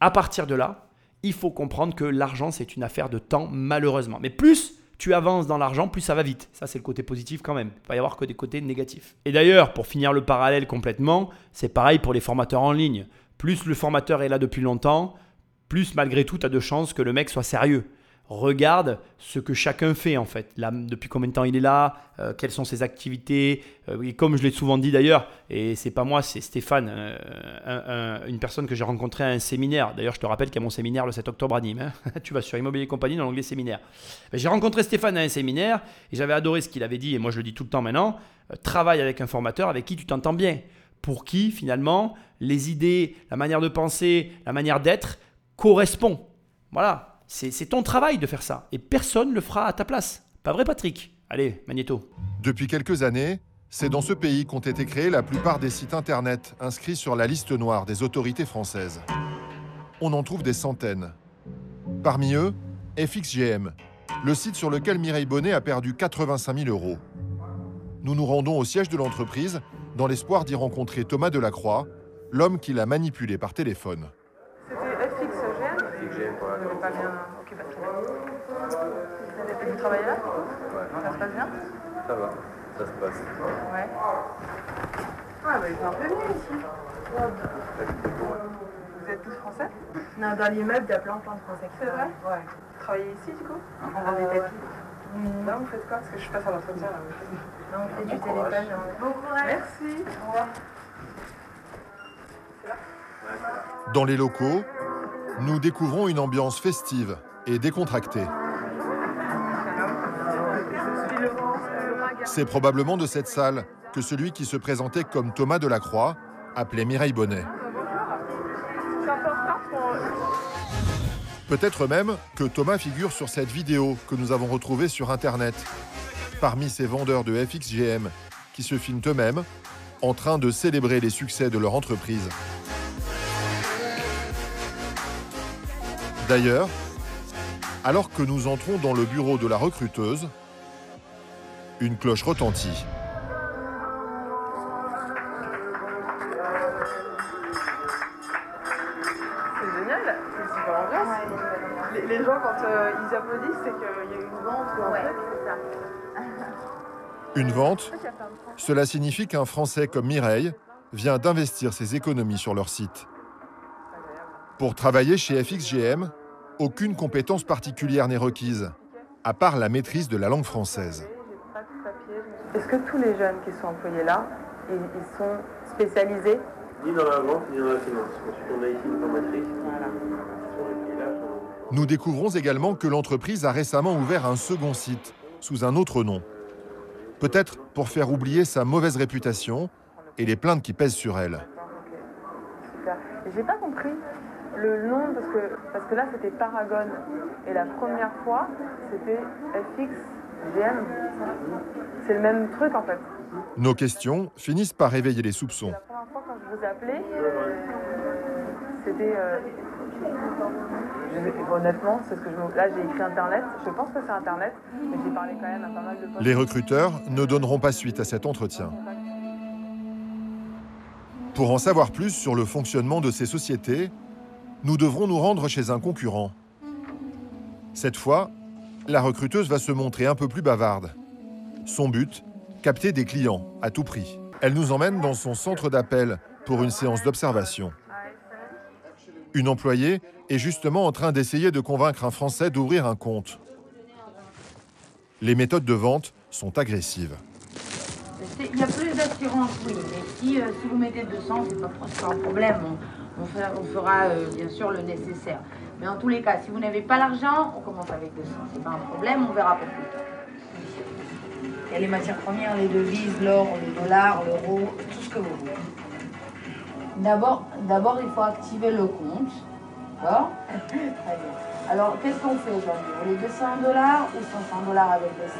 à partir de là, il faut comprendre que l'argent, c'est une affaire de temps, malheureusement. Mais plus tu avances dans l'argent, plus ça va vite. Ça, c'est le côté positif quand même. Il va y avoir que des côtés négatifs. Et d'ailleurs, pour finir le parallèle complètement, c'est pareil pour les formateurs en ligne. Plus le formateur est là depuis longtemps, plus malgré tout, tu as de chances que le mec soit sérieux. Regarde ce que chacun fait en fait. Là, depuis combien de temps il est là, euh, quelles sont ses activités. Euh, et comme je l'ai souvent dit d'ailleurs, et c'est pas moi, c'est Stéphane, euh, un- un- une personne que j'ai rencontrée à un séminaire. D'ailleurs, je te rappelle qu'il y a mon séminaire le 7 octobre à Nîmes. hein. tu vas sur Immobilier Compagnie dans l'onglet séminaire. Ben, j'ai rencontré Stéphane à un séminaire et j'avais adoré ce qu'il avait dit, et moi je le dis tout le temps maintenant. travaille avec un formateur avec qui tu t'entends bien. Pour qui finalement les idées, la manière de penser, la manière d'être correspond. Voilà, c'est ton travail de faire ça. Et personne ne le fera à ta place. Pas vrai Patrick? Allez, Magneto. Depuis quelques années, c'est dans ce pays qu'ont été créés la plupart des sites internet inscrits sur la liste noire des autorités françaises. On en trouve des centaines. Parmi eux, FXGM, le site sur lequel Mireille Bonnet a perdu 85 000 euros. Nous nous rendons au siège de l'entreprise dans l'espoir d'y rencontrer Thomas Delacroix, l'homme qui l'a manipulé par téléphone. Vous n'avez pas bien. Ok, pas très bien. Vous avez pu travailler là? Ça se passe bien? Ça va, ça se passe. Ouais. Ah, bah, il fait un peu mieux ici. Vous êtes tous français? Non, dans l'immeuble, il y a plein, plein de français qui travaillent. Ouais. Vous travaillez ici, du coup? On vend des tapis. Là, vous faites quoi? Parce que je passe à l'entretien, là. Non, on fait du téléphone. Bon courage. Merci. Au revoir. Dans les locaux, nous découvrons une ambiance festive et décontractée. C'est probablement de cette salle que celui qui se présentait comme Thomas Delacroix appelait Mireille Bonnet. Peut-être même que Thomas figure sur cette vidéo que nous avons retrouvée sur Internet, parmi ces vendeurs de FXGM qui se filment eux-mêmes en train de célébrer les succès de leur entreprise. D'ailleurs, alors que nous entrons dans le bureau de la recruteuse, une cloche retentit. C'est génial, c'est une super ambiance. Les, les gens, quand euh, ils applaudissent, c'est qu'il y a une vente ou un truc. Une vente, cela signifie qu'un Français comme Mireille vient d'investir ses économies sur leur site. Pour travailler chez FXGM, aucune compétence particulière n'est requise, à part la maîtrise de la langue française. Est-ce que tous les jeunes qui sont employés là, ils, ils sont spécialisés? Ni dans la vente, ni dans la finance. Ensuite, on a ici une formatrice. Nous découvrons également que l'entreprise a récemment ouvert un second site, sous un autre nom. Peut-être pour faire oublier sa mauvaise réputation et les plaintes qui pèsent sur elle. J'ai pas compris le nom parce que, parce que là c'était Paragon et la première fois c'était FXGM. C'est le même truc en fait. Nos questions finissent par réveiller les soupçons. La première fois quand je vous ai appelé, c'était euh, Honnêtement, c'est ce que je me... Là, j'ai écrit Internet. Je pense que c'est Internet, mais j'ai parlé quand même à pas mal de. Les recruteurs ne donneront pas suite à cet entretien. Pour en savoir plus sur le fonctionnement de ces sociétés, nous devrons nous rendre chez un concurrent. Cette fois, la recruteuse va se montrer un peu plus bavarde. Son but, capter des clients à tout prix. Elle nous emmène dans son centre d'appel pour une séance d'observation. Une employée est justement en train d'essayer de convaincre un Français d'ouvrir un compte. Les méthodes de vente sont agressives. Il y a plus d'assurance, oui, mais si, euh, vous mettez 200, c'est pas, un problème. On fera, on fera, euh, bien sûr le nécessaire. Mais en tous les cas, si vous n'avez pas l'argent, on commence avec 200. C'est pas un problème, on verra pour plus tard. Il y a les matières premières, les devises, l'or, le dollar, l'euro, tout ce que vous voulez. D'abord, d'abord, il faut activer le compte. D'accord Très bien. Alors, qu'est-ce qu'on fait aujourd'hui? Vous voulez 200 dollars ou 500 dollars avec 200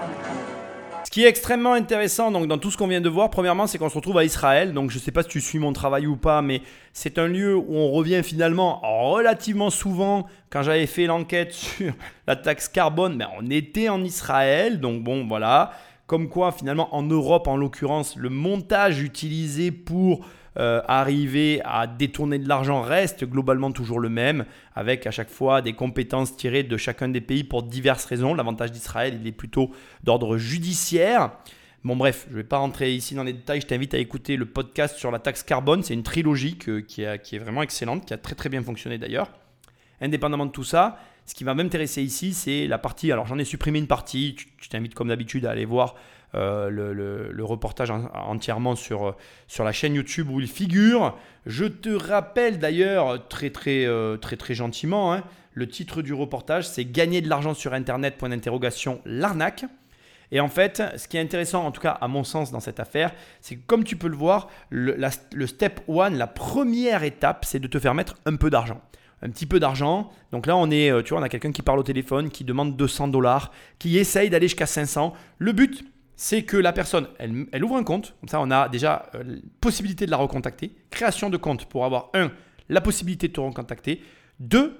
Ce qui est extrêmement intéressant dans tout ce qu'on vient de voir, premièrement, c'est qu'on se retrouve à Israël. Donc, je ne sais pas si tu suis mon travail ou pas, mais c'est un lieu où on revient finalement relativement souvent. Quand j'avais fait l'enquête sur la taxe carbone, mais on était en Israël. Donc, bon, voilà. Comme quoi, finalement, en Europe, en l'occurrence, le montage utilisé pour euh, arriver à détourner de l'argent reste globalement toujours le même, avec à chaque fois des compétences tirées de chacun des pays pour diverses raisons. L'avantage d'Israël, il est plutôt d'ordre judiciaire. Bon bref, je ne vais pas rentrer ici dans les détails, je t'invite à écouter le podcast sur la taxe carbone, c'est une trilogie qui, qui est vraiment excellente, qui a très très bien fonctionné d'ailleurs. Indépendamment de tout ça, ce qui va m'intéresser ici, c'est la partie, alors j'en ai supprimé une partie, je t'invite comme d'habitude à aller voir euh, le, reportage en- entièrement sur, euh, sur la chaîne YouTube où il figure. Je te rappelle d'ailleurs très très euh, très très gentiment, hein, le titre du reportage c'est Gagner de l'argent sur Internet, point d'interrogation, l'arnaque. Et en fait, ce qui est intéressant, en tout cas à mon sens dans cette affaire, c'est que comme tu peux le voir, le, le step one, la première étape, c'est de te faire mettre un peu d'argent. Un petit peu d'argent. Donc là, on est, tu vois, on a quelqu'un qui parle au téléphone, qui demande 200 dollars, qui essaye d'aller jusqu'à 500. Le but, c'est que la personne, elle, ouvre un compte. Comme ça, on a déjà euh, possibilité de la recontacter. Création de compte pour avoir, un, la possibilité de te recontacter. Deux,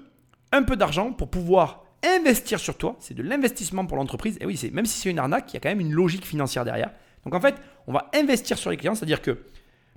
un peu d'argent pour pouvoir investir sur toi. C'est de l'investissement pour l'entreprise. Et oui, même si c'est une arnaque, il y a quand même une logique financière derrière. Donc en fait, on va investir sur les clients, c'est-à-dire que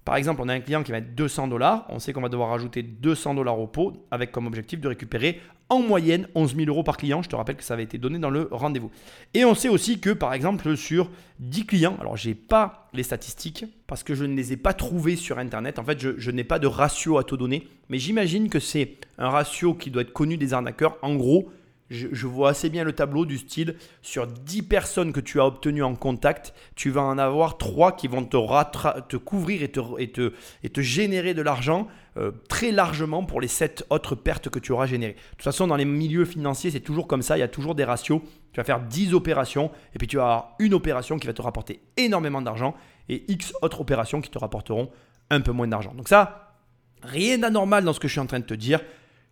par exemple, on a un client qui va mettre 200 dollars, on sait qu'on va devoir rajouter 200 dollars au pot avec comme objectif de récupérer en moyenne 11 000 euros par client. Je te rappelle que ça avait été donné dans le rendez-vous. Et on sait aussi que par exemple sur 10 clients, alors j'ai pas les statistiques parce que je ne les ai pas trouvées sur internet. En fait, je, je n'ai pas de ratio à te donner, mais j'imagine que c'est un ratio qui doit être connu des arnaqueurs. En gros, je, vois assez bien le tableau du style sur 10 personnes que tu as obtenues en contact, tu vas en avoir 3 qui vont te, couvrir et te générer de l'argent euh, très largement pour les 7 autres pertes que tu auras générées. De toute façon, dans les milieux financiers, c'est toujours comme ça, il y a toujours des ratios. Tu vas faire 10 opérations et puis tu vas avoir une opération qui va te rapporter énormément d'argent et X autres opérations qui te rapporteront un peu moins d'argent. Donc ça, rien d'anormal dans ce que je suis en train de te dire.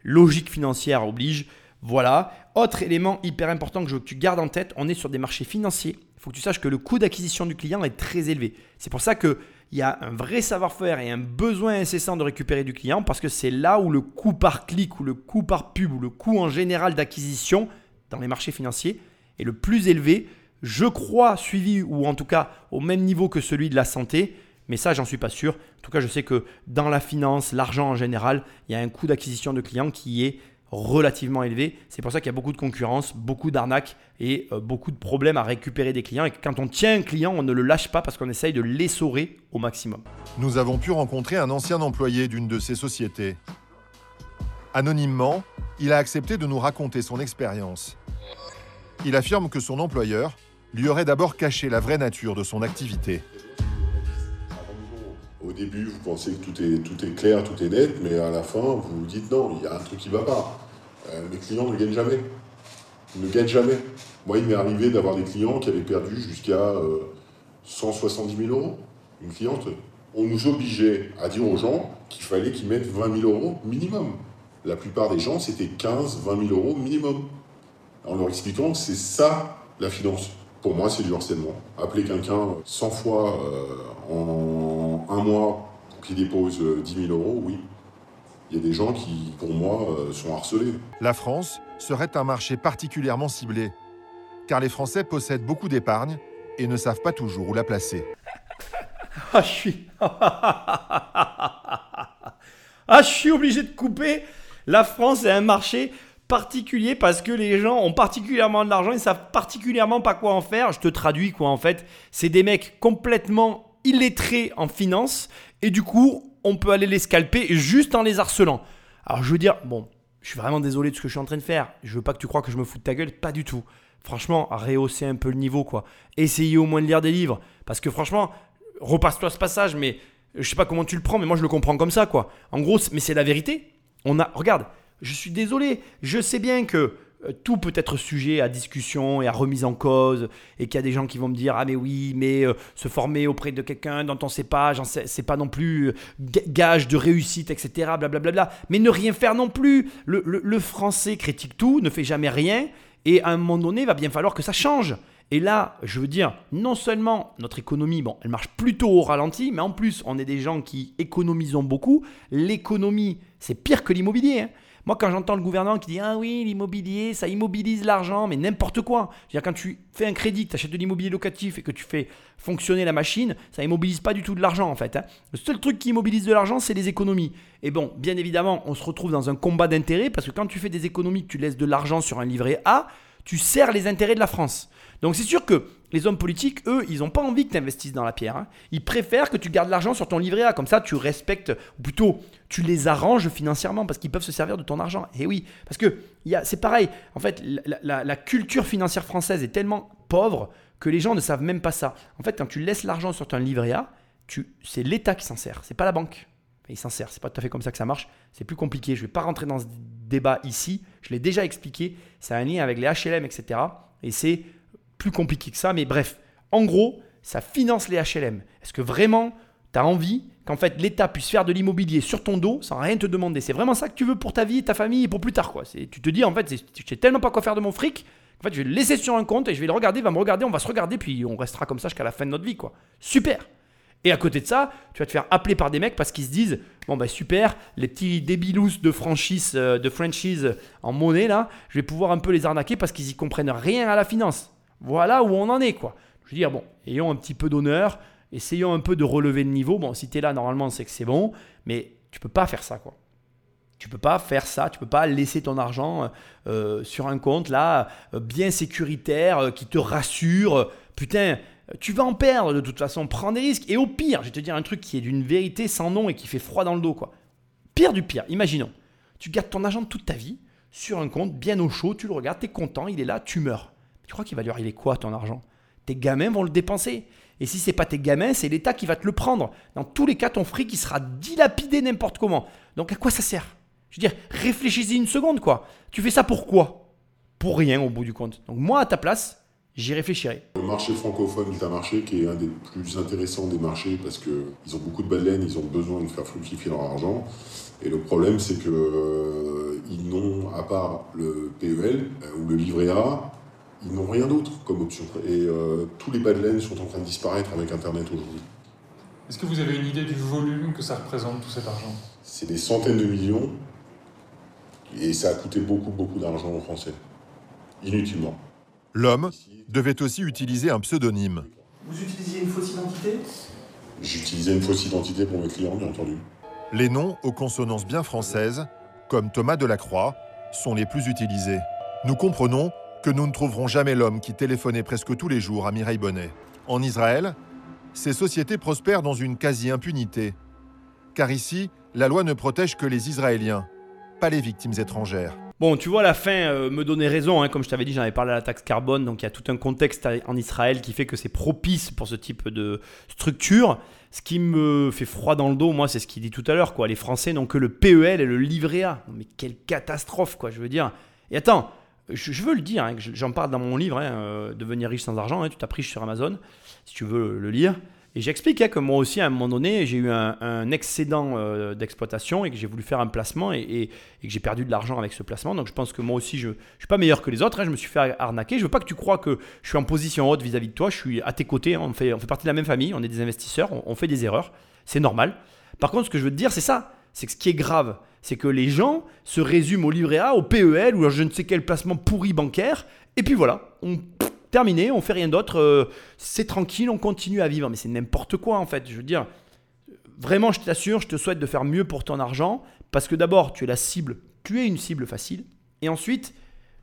Logique financière oblige. Voilà. Autre élément hyper important que tu gardes en tête, on est sur des marchés financiers. Il faut que tu saches que le coût d'acquisition du client est très élevé. C'est pour ça qu'il y a un vrai savoir-faire et un besoin incessant de récupérer du client parce que c'est là où le coût par clic ou le coût par pub ou le coût en général d'acquisition dans les marchés financiers est le plus élevé. Je crois suivi ou en tout cas au même niveau que celui de la santé. Mais ça, j'en suis pas sûr. En tout cas, je sais que dans la finance, l'argent en général, il y a un coût d'acquisition de clients qui est relativement élevé. C'est pour ça qu'il y a beaucoup de concurrence, beaucoup d'arnaques et euh, beaucoup de problèmes à récupérer des clients. Et quand on tient un client, on ne le lâche pas parce qu'on essaye de l'essorer au maximum. Nous avons pu rencontrer un ancien employé d'une de ces sociétés. Anonymement, il a accepté de nous raconter son expérience. Il affirme que son employeur lui aurait d'abord caché la vraie nature de son activité. Au début, vous pensez que tout est, tout est clair, tout est net, mais à la fin, vous vous dites non, il y a un truc qui ne va pas. Euh, mes clients ne gagnent jamais. Ils ne gagnent jamais. Moi, il m'est arrivé d'avoir des clients qui avaient perdu jusqu'à euh, 170 000 euros. Une cliente. On nous obligeait à dire aux gens qu'il fallait qu'ils mettent 20 000 euros minimum. La plupart des gens, c'était 15, 20 000 euros minimum. En leur expliquant que c'est ça la finance. Pour moi, c'est du harcèlement. Appeler quelqu'un 100 fois euh, en un mois pour qu'il dépose euh, 10 000 euros, oui. Il y a des gens qui, pour moi, euh, sont harcelés. La France serait un marché particulièrement ciblé, car les Français possèdent beaucoup d'épargne et ne savent pas toujours où la placer. Ah, je suis. ah, je suis obligé de couper. La France est un marché particulier parce que les gens ont particulièrement de l'argent, ils savent particulièrement pas quoi en faire. Je te traduis quoi en fait. C'est des mecs complètement illettrés en finance et du coup, on peut aller les scalper juste en les harcelant. Alors je veux dire, bon, je suis vraiment désolé de ce que je suis en train de faire. Je veux pas que tu crois que je me fous de ta gueule, pas du tout. Franchement, rehausser un peu le niveau quoi. Essayez au moins de lire des livres parce que franchement, repasse-toi ce passage mais je sais pas comment tu le prends mais moi je le comprends comme ça quoi. En gros, mais c'est la vérité. On a regarde, je suis désolé, je sais bien que tout peut être sujet à discussion et à remise en cause, et qu'il y a des gens qui vont me dire Ah, mais oui, mais euh, se former auprès de quelqu'un dont on ne sait pas, c'est pas non plus euh, gage de réussite, etc. Blablabla. Mais ne rien faire non plus. Le, le, français critique tout, ne fait jamais rien, et à un moment donné, il va bien falloir que ça change. Et là, je veux dire, non seulement notre économie, bon, elle marche plutôt au ralenti, mais en plus, on est des gens qui économisons beaucoup. L'économie, c'est pire que l'immobilier. Hein. Moi, quand j'entends le gouvernement qui dit Ah oui, l'immobilier, ça immobilise l'argent, mais n'importe quoi. Je veux dire, quand tu fais un crédit, tu achètes de l'immobilier locatif et que tu fais fonctionner la machine, ça immobilise pas du tout de l'argent en fait. Hein. Le seul truc qui immobilise de l'argent, c'est les économies. Et bon, bien évidemment, on se retrouve dans un combat d'intérêts parce que quand tu fais des économies, que tu laisses de l'argent sur un livret A, tu sers les intérêts de la France. Donc c'est sûr que les hommes politiques, eux, ils n'ont pas envie que tu investisses dans la pierre. Hein. Ils préfèrent que tu gardes l'argent sur ton livret A. Comme ça, tu respectes, ou plutôt, tu les arranges financièrement parce qu'ils peuvent se servir de ton argent. Et oui, parce que c'est pareil. En fait, la, culture financière française est tellement pauvre que les gens ne savent même pas ça. En fait, quand tu laisses l'argent sur ton livret A, c'est l'État qui s'en sert, c'est pas la banque. Il s'en sert. C'est pas tout à fait comme ça que ça marche. C'est plus compliqué. Je vais pas rentrer dans ce débat ici. Je l'ai déjà expliqué. C'est un lien avec les HLM, etc. Et c'est plus compliqué que ça, mais bref, en gros, ça finance les HLM. Est-ce que vraiment tu as envie qu'en fait l'État puisse faire de l'immobilier sur ton dos sans rien te demander? C'est vraiment ça que tu veux pour ta vie, ta famille et pour plus tard quoi. Tu te dis en fait, je sais tellement pas quoi faire de mon fric, en fait je vais le laisser sur un compte et je vais le regarder, il va me regarder, on va se regarder, puis on restera comme ça jusqu'à la fin de notre vie quoi. Super et à côté de ça, tu vas te faire appeler par des mecs parce qu'ils se disent Bon, bah super, les petits débilous de franchise, euh, de franchise en monnaie là, je vais pouvoir un peu les arnaquer parce qu'ils y comprennent rien à la finance. Voilà où on en est, quoi. Je veux dire, bon, ayons un petit peu d'honneur, essayons un peu de relever le niveau. Bon, si tu es là, normalement, c'est que c'est bon, mais tu peux pas faire ça, quoi. Tu peux pas faire ça, tu peux pas laisser ton argent euh, sur un compte là, euh, bien sécuritaire, euh, qui te rassure. Putain, tu vas en perdre de toute façon, prends des risques. Et au pire, je vais te dire un truc qui est d'une vérité sans nom et qui fait froid dans le dos, quoi. Pire du pire, imaginons, tu gardes ton argent toute ta vie sur un compte bien au chaud, tu le regardes, tu es content, il est là, tu meurs. Tu crois qu'il va lui arriver quoi ton argent? Tes gamins vont le dépenser. Et si c'est pas tes gamins, c'est l'État qui va te le prendre. Dans tous les cas, ton fric sera dilapidé n'importe comment. Donc à quoi ça sert? Je veux dire, réfléchis-y une seconde quoi. Tu fais ça pour quoi? Pour rien au bout du compte. Donc moi à ta place, j'y réfléchirai. Le marché francophone est un marché qui est un des plus intéressants des marchés parce qu'ils ont beaucoup de baleines, ils ont besoin de faire fructifier leur argent. Et le problème, c'est qu'ils euh, n'ont, à part le PEL euh, ou le livret A, ils n'ont rien d'autre comme option. Et euh, tous les bas de laine sont en train de disparaître avec Internet aujourd'hui. Est-ce que vous avez une idée du volume que ça représente, tout cet argent? C'est des centaines de millions. Et ça a coûté beaucoup, beaucoup d'argent aux Français. Inutilement. L'homme devait aussi utiliser un pseudonyme. Vous utilisiez une fausse identité? J'utilisais une fausse identité pour mes clients, bien entendu. Les noms aux consonances bien françaises, comme Thomas Delacroix, sont les plus utilisés. Nous comprenons que nous ne trouverons jamais l'homme qui téléphonait presque tous les jours à Mireille Bonnet. En Israël, ces sociétés prospèrent dans une quasi-impunité. Car ici, la loi ne protège que les Israéliens, pas les victimes étrangères. Bon, tu vois, la fin euh, me donnait raison. Hein. Comme je t'avais dit, j'en avais parlé à la taxe carbone. Donc il y a tout un contexte en Israël qui fait que c'est propice pour ce type de structure. Ce qui me fait froid dans le dos, moi, c'est ce qu'il dit tout à l'heure. Les Français n'ont que le PEL et le livret A. Mais quelle catastrophe, quoi, je veux dire. Et attends, je, veux le dire, hein, j'en parle dans mon livre, hein, euh, Devenir riche sans argent, hein, tu t'as sur Amazon, si tu veux le lire. Et j'explique que moi aussi, à un moment donné, j'ai eu un, excédent euh, d'exploitation et que j'ai voulu faire un placement et, que j'ai perdu de l'argent avec ce placement. Donc je pense que moi aussi, je ne suis pas meilleur que les autres. je me suis fait arnaquer. Je veux pas que tu crois que je suis en position haute vis-à-vis de toi. Je suis à tes côtés. On fait, on fait partie de la même famille. On est des investisseurs. On, on fait des erreurs. C'est normal. Par contre, ce que je veux te dire, c'est ça. C'est que ce qui est grave, c'est que les gens se résument au livret A, au PEL ou à je ne sais quel placement pourri bancaire. Et puis voilà, on pff, terminé, on fait rien d'autre. euh, c'est tranquille, on continue à vivre. Mais c'est n'importe quoi en fait. Je veux dire, vraiment, je t'assure, je te souhaite de faire mieux pour ton argent. Parce que d'abord, tu es la cible, tu es une cible facile. Et ensuite,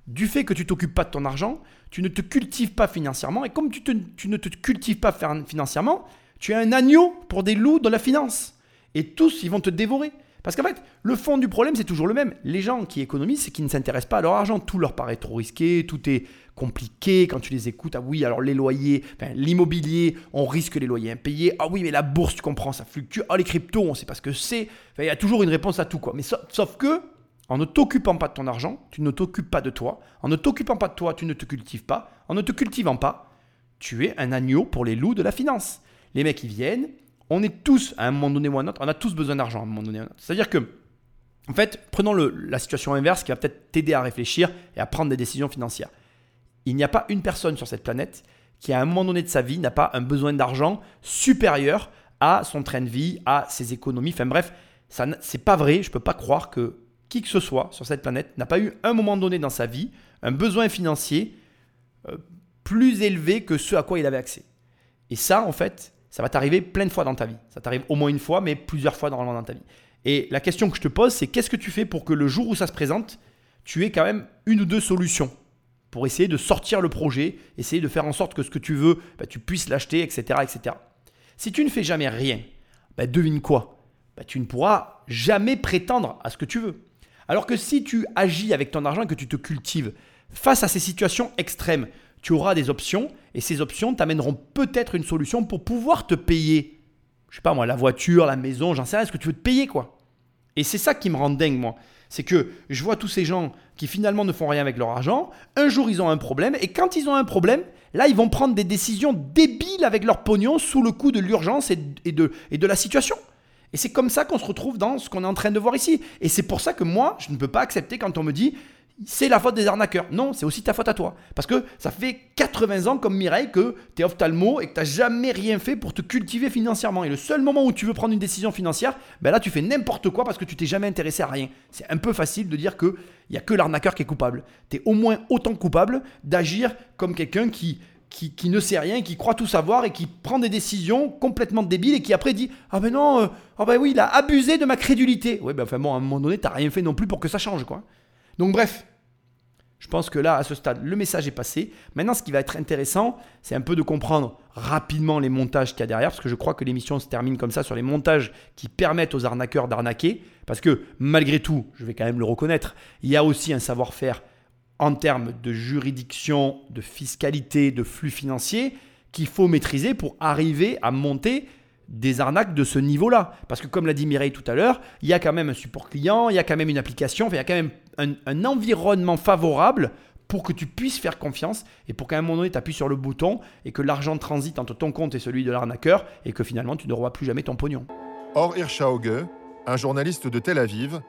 du fait que tu t'occupes pas de ton argent, tu ne te cultives pas financièrement. Et comme tu, tu ne te cultives pas fin- financièrement, tu es un agneau pour des loups de la finance. Et tous, ils vont te dévorer. Parce qu'en fait, le fond du problème, c'est toujours le même. Les gens qui économisent, c'est qu'ils ne s'intéressent pas à leur argent. Tout leur paraît trop risqué, tout est compliqué. Quand tu les écoutes, ah oui, alors les loyers, l'immobilier, on risque les loyers impayés. Ah oui, mais la bourse, tu comprends, ça fluctue. Ah, les cryptos, on sait pas ce que c'est. Il y a toujours une réponse à tout, quoi. Mais sauf, sauf que, en ne t'occupant pas de ton argent, tu ne t'occupes pas de toi. En ne t'occupant pas de toi, tu ne te cultives pas. En ne te cultivant pas, tu es un agneau pour les loups de la finance. Les mecs, ils viennent. On est tous, à un moment donné ou à un autre, on a tous besoin d'argent à un moment donné ou à un autre. C'est-à-dire que, en fait, prenons la situation inverse qui va peut-être t'aider à réfléchir et à prendre des décisions financières. Il n'y a pas une personne sur cette planète qui, à un moment donné de sa vie, n'a pas un besoin d'argent supérieur à son train de vie, à ses économies. Enfin bref, ça c'est pas vrai. Je peux pas croire que qui que ce soit sur cette planète n'a pas eu un moment donné dans sa vie un besoin financier euh, plus élevé que ce à quoi il avait accès. Et ça, en fait, ça va t'arriver plein de fois dans ta vie. Ça t'arrive au moins une fois, mais plusieurs fois normalement dans ta vie. Et la question que je te pose, c'est qu'est-ce que tu fais pour que le jour où ça se présente, tu aies quand même une ou deux solutions pour essayer de sortir le projet, essayer de faire en sorte que ce que tu veux, bah, tu puisses l'acheter, etc., etc. Si tu ne fais jamais rien, bah, devine quoi? Bah, Tu ne pourras jamais prétendre à ce que tu veux. Alors que si tu agis avec ton argent et que tu te cultives face à ces situations extrêmes, tu auras des options et ces options t'amèneront peut-être une solution pour pouvoir te payer. Je sais pas moi, la voiture, la maison, j'en sais rien, est-ce que tu veux te payer quoi? Et c'est ça qui me rend dingue moi. C'est que je vois tous ces gens qui finalement ne font rien avec leur argent. Un jour ils ont un problème et quand ils ont un problème, là ils vont prendre des décisions débiles avec leur pognon sous le coup de l'urgence et, de la situation. Et c'est comme ça qu'on se retrouve dans ce qu'on est en train de voir ici. Et c'est pour ça que moi, je ne peux pas accepter quand on me dit c'est la faute des arnaqueurs. Non, c'est aussi ta faute à toi. Parce que ça fait 80 ans comme Mireille que tu es ophtalmo et que tu jamais rien fait pour te cultiver financièrement. Et le seul moment où tu veux prendre une décision financière, ben là tu fais n'importe quoi parce que tu t'es jamais intéressé à rien. C'est un peu facile de dire qu'il n'y a que l'arnaqueur qui est coupable. Tu es au moins autant coupable d'agir comme quelqu'un qui, qui, qui ne sait rien, qui croit tout savoir et qui prend des décisions complètement débiles et qui après dit Ah ben non, euh, ah ben oui, il a abusé de ma crédulité. Ouais, ben enfin bon, à un moment donné, t'as rien fait non plus pour que ça change, quoi. Donc bref, je pense que là, à ce stade, le message est passé. Maintenant, ce qui va être intéressant, c'est un peu de comprendre rapidement les montages qu'il y a derrière, parce que je crois que l'émission se termine comme ça sur les montages qui permettent aux arnaqueurs d'arnaquer. Parce que malgré tout, je vais quand même le reconnaître, il y a aussi un savoir-faire en termes de juridiction, de fiscalité, de flux financiers qu'il faut maîtriser pour arriver à monter des arnaques de ce niveau-là. Parce que comme l'a dit Mireille tout à l'heure, il y a quand même un support client, il y a quand même une application, enfin, il y a quand même un, environnement favorable pour que tu puisses faire confiance et pour qu'à un moment donné, tu appuies sur le bouton et que l'argent transite entre ton compte et celui de l'arnaqueur et que finalement, tu ne revois plus jamais ton pognon. Or Hirschauge, un journaliste de Tel Aviv,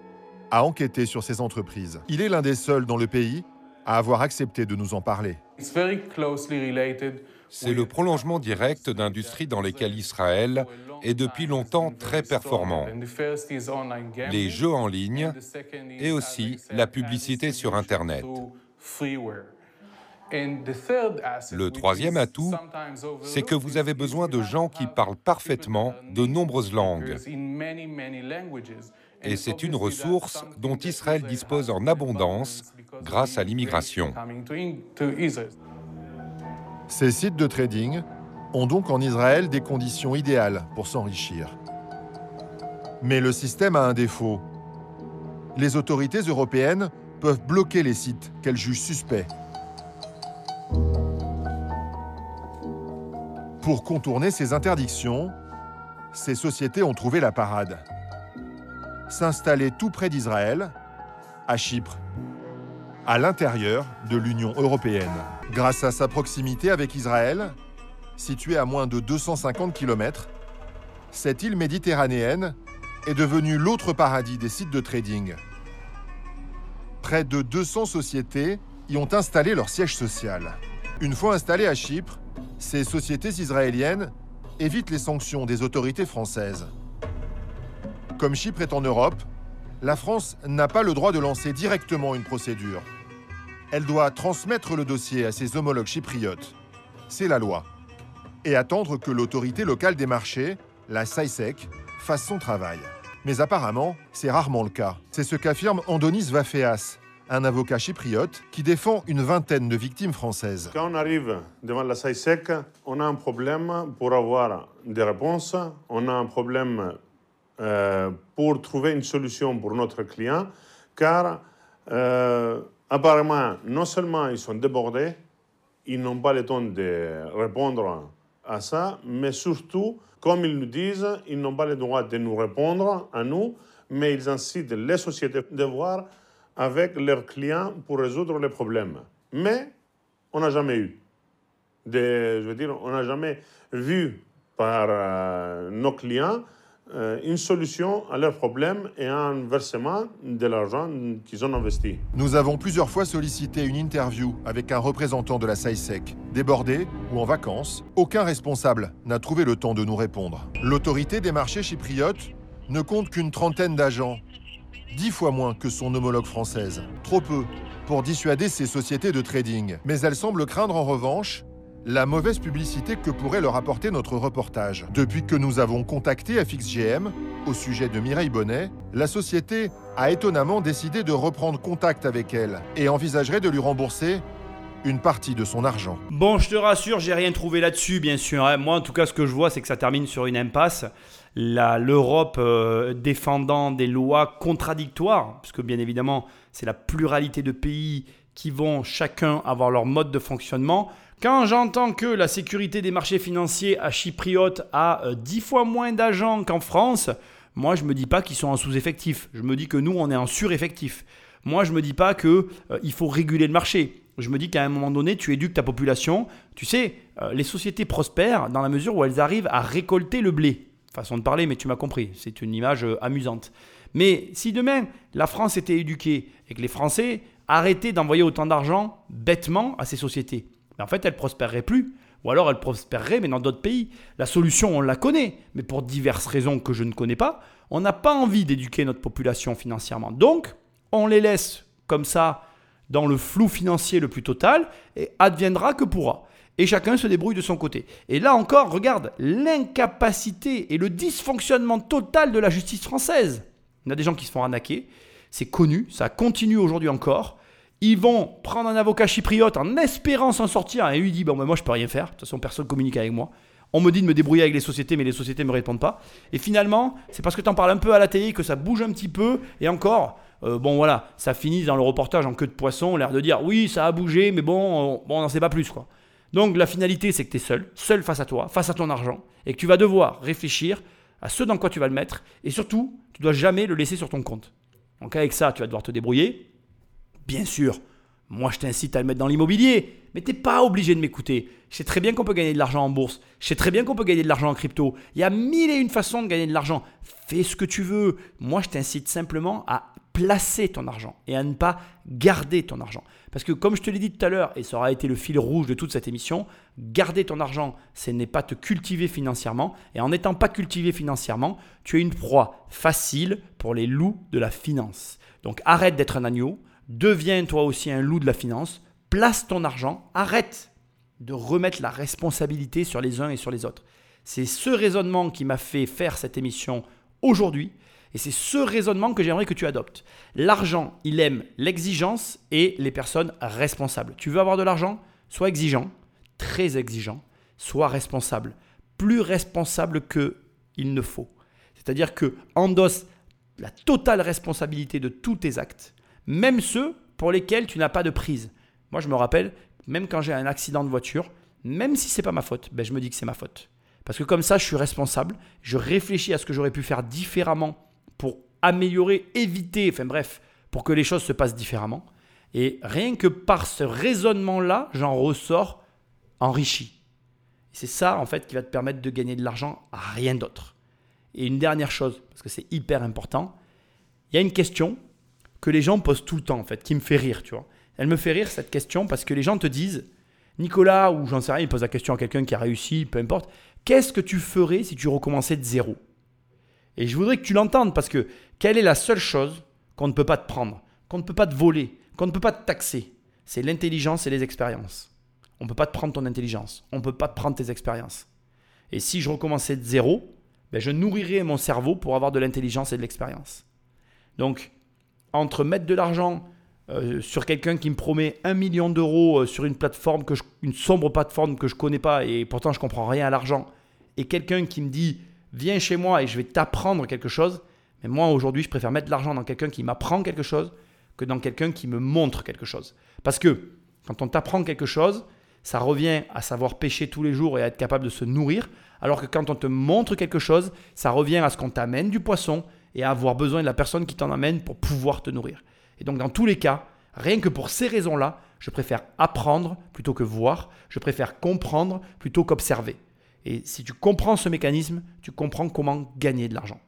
a enquêté sur ces entreprises. Il est l'un des seuls dans le pays à avoir accepté de nous en parler. C'est le prolongement direct d'industries dans lesquelles Israël est depuis longtemps très performant. Les jeux en ligne et aussi la publicité sur Internet. Le troisième atout, c'est que vous avez besoin de gens qui parlent parfaitement de nombreuses langues. Et c'est une ressource dont Israël dispose en abondance grâce à l'immigration. Ces sites de trading ont donc en Israël des conditions idéales pour s'enrichir. Mais le système a un défaut. Les autorités européennes peuvent bloquer les sites qu'elles jugent suspects. Pour contourner ces interdictions, ces sociétés ont trouvé la parade. S'installer tout près d'Israël, à Chypre, à l'intérieur de l'Union européenne. Grâce à sa proximité avec Israël, située à moins de 250 km, cette île méditerranéenne est devenue l'autre paradis des sites de trading. Près de 200 sociétés y ont installé leur siège social. Une fois installées à Chypre, ces sociétés israéliennes évitent les sanctions des autorités françaises. Comme Chypre est en Europe, la France n'a pas le droit de lancer directement une procédure. Elle doit transmettre le dossier à ses homologues chypriotes. C'est la loi. Et attendre que l'autorité locale des marchés, la SAISEC, fasse son travail. Mais apparemment, c'est rarement le cas. C'est ce qu'affirme Andonis Vafeas, un avocat chypriote qui défend une vingtaine de victimes françaises. Quand on arrive devant la SAISEC, on a un problème pour avoir des réponses, on a un problème euh, pour trouver une solution pour notre client, car euh, apparemment, non seulement ils sont débordés, ils n'ont pas le temps de répondre à ça, mais surtout, comme ils nous disent, ils n'ont pas le droit de nous répondre à nous, mais ils incitent les sociétés de voir avec leurs clients pour résoudre les problèmes. Mais on n'a jamais eu. Je veux dire, on n'a jamais vu par euh, nos clients une solution à leurs problèmes et un versement de l'argent qu'ils ont investi. Nous avons plusieurs fois sollicité une interview avec un représentant de la SAISEC. Débordé ou en vacances, aucun responsable n'a trouvé le temps de nous répondre. L'autorité des marchés chypriotes ne compte qu'une trentaine d'agents, dix fois moins que son homologue française. Trop peu pour dissuader ces sociétés de trading. Mais elle semble craindre en revanche la mauvaise publicité que pourrait leur apporter notre reportage. Depuis que nous avons contacté FXGM au sujet de Mireille Bonnet, la société a étonnamment décidé de reprendre contact avec elle et envisagerait de lui rembourser une partie de son argent. Bon, je te rassure, j'ai rien trouvé là-dessus, bien sûr. hein. Moi, en tout cas, ce que je vois, c'est que ça termine sur une impasse. L'Europe euh, défendant des lois contradictoires, puisque bien évidemment, c'est la pluralité de pays qui vont chacun avoir leur mode de fonctionnement. Quand j'entends que la sécurité des marchés financiers à Chypriote a euh, 10 fois moins d'agents qu'en France, moi je me dis pas qu'ils sont en sous-effectif. Je me dis que nous on est en sur-effectif. Moi je me dis pas que euh, il faut réguler le marché. Je me dis qu'à un moment donné, tu éduques ta population. Tu sais, euh, les sociétés prospèrent dans la mesure où elles arrivent à récolter le blé. Façon de parler, mais tu m'as compris. C'est une image euh, amusante. Mais si demain la France était éduquée et que les Français arrêtaient d'envoyer autant d'argent bêtement à ces sociétés, ben, en fait, elles prospéreraient plus. Ou alors elles prospéreraient, mais dans d'autres pays. La solution, on la connaît, mais pour diverses raisons que je ne connais pas, on n'a pas envie d'éduquer notre population financièrement. Donc, on les laisse comme ça dans le flou financier le plus total et adviendra que pourra. Et chacun se débrouille de son côté. Et là encore, regarde l'incapacité et le dysfonctionnement total de la justice française. Il y a des gens qui se font arnaquer, c'est connu, ça continue aujourd'hui encore. Ils vont prendre un avocat chypriote en espérant s'en sortir et lui dit bon ben moi je peux rien faire, de toute façon personne communique avec moi. On me dit de me débrouiller avec les sociétés, mais les sociétés ne me répondent pas. Et finalement, c'est parce que tu en parles un peu à la télé que ça bouge un petit peu. Et encore, euh, bon voilà, ça finit dans le reportage en queue de poisson, l'air de dire oui, ça a bougé, mais bon, on- bon on n'en sait pas plus quoi. Donc la finalité, c'est que tu es seul, seul face à toi, face à ton argent, et que tu vas devoir réfléchir à ce dans quoi tu vas le mettre, et surtout, tu dois jamais le laisser sur ton compte. Donc avec ça, tu vas devoir te débrouiller. Bien sûr, moi je t'incite à le mettre dans l'immobilier, mais t'es pas obligé de m'écouter. Je sais très bien qu'on peut gagner de l'argent en bourse, je sais très bien qu'on peut gagner de l'argent en crypto. Il y a mille et une façons de gagner de l'argent. Fais ce que tu veux. Moi je t'incite simplement à placer ton argent et à ne pas garder ton argent. Parce que comme je te l'ai dit tout à l'heure, et ça aura été le fil rouge de toute cette émission, garder ton argent, ce n'est pas te cultiver financièrement. Et en n'étant pas cultivé financièrement, tu es une proie facile pour les loups de la finance. Donc arrête d'être un agneau, deviens toi aussi un loup de la finance, place ton argent, arrête de remettre la responsabilité sur les uns et sur les autres. C'est ce raisonnement qui m'a fait faire cette émission aujourd'hui. Et c'est ce raisonnement que j'aimerais que tu adoptes. L'argent, il aime l'exigence et les personnes responsables. Tu veux avoir de l'argent? Sois exigeant, très exigeant, sois responsable. Plus responsable que il ne faut. C'est-à-dire que endosse la totale responsabilité de tous tes actes, même ceux pour lesquels tu n'as pas de prise. Moi, je me rappelle, même quand j'ai un accident de voiture, même si c'est pas ma faute, ben, je me dis que c'est ma faute. Parce que comme ça, je suis responsable, je réfléchis à ce que j'aurais pu faire différemment pour améliorer, éviter, enfin bref, pour que les choses se passent différemment. Et rien que par ce raisonnement-là, j'en ressors enrichi. C'est ça, en fait, qui va te permettre de gagner de l'argent à rien d'autre. Et une dernière chose, parce que c'est hyper important, il y a une question que les gens posent tout le temps, en fait, qui me fait rire, tu vois. Elle me fait rire, cette question, parce que les gens te disent, Nicolas, ou j'en sais rien, ils posent la question à quelqu'un qui a réussi, peu importe, qu'est-ce que tu ferais si tu recommençais de zéro? Et je voudrais que tu l'entendes parce que quelle est la seule chose qu'on ne peut pas te prendre, qu'on ne peut pas te voler, qu'on ne peut pas te taxer? C'est l'intelligence et les expériences. On ne peut pas te prendre ton intelligence, on ne peut pas te prendre tes expériences. Et si je recommençais de zéro, ben je nourrirais mon cerveau pour avoir de l'intelligence et de l'expérience. Donc, entre mettre de l'argent euh, sur quelqu'un qui me promet un million d'euros euh, sur une plateforme, que une sombre plateforme que je ne connais pas et pourtant je comprends rien à l'argent, et quelqu'un qui me dit viens chez moi et je vais t'apprendre quelque chose, mais moi aujourd'hui je préfère mettre de l'argent dans quelqu'un qui m'apprend quelque chose que dans quelqu'un qui me montre quelque chose. Parce que quand on t'apprend quelque chose, ça revient à savoir pêcher tous les jours et à être capable de se nourrir, alors que quand on te montre quelque chose, ça revient à ce qu'on t'amène du poisson et avoir besoin de la personne qui t'en amène pour pouvoir te nourrir. Et donc dans tous les cas, rien que pour ces raisons-là, je préfère apprendre plutôt que voir, je préfère comprendre plutôt qu'observer. Et si tu comprends ce mécanisme, tu comprends comment gagner de l'argent.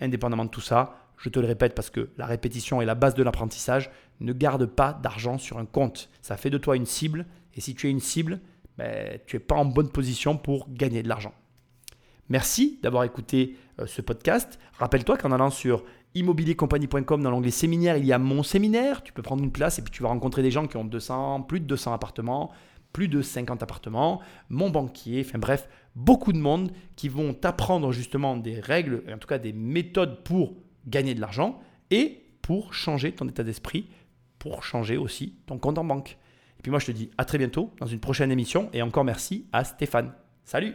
Indépendamment de tout ça, je te le répète parce que la répétition est la base de l'apprentissage, ne garde pas d'argent sur un compte. Ça fait de toi une cible, et si tu es une cible, ben, tu n'es pas en bonne position pour gagner de l'argent. Merci d'avoir écouté euh, ce podcast. Rappelle-toi qu'en allant sur immobiliercompagnie.com dans l'onglet séminaire, il y a mon séminaire. Tu peux prendre une place et puis tu vas rencontrer des gens qui ont 200, plus de 200 appartements, plus de 50 appartements, mon banquier, enfin bref, beaucoup de monde qui vont t'apprendre justement des règles, en tout cas des méthodes pour gagner de l'argent et pour changer ton état d'esprit, pour changer aussi ton compte en banque. Et puis moi je te dis à très bientôt dans une prochaine émission et encore merci à Stéphane. Salut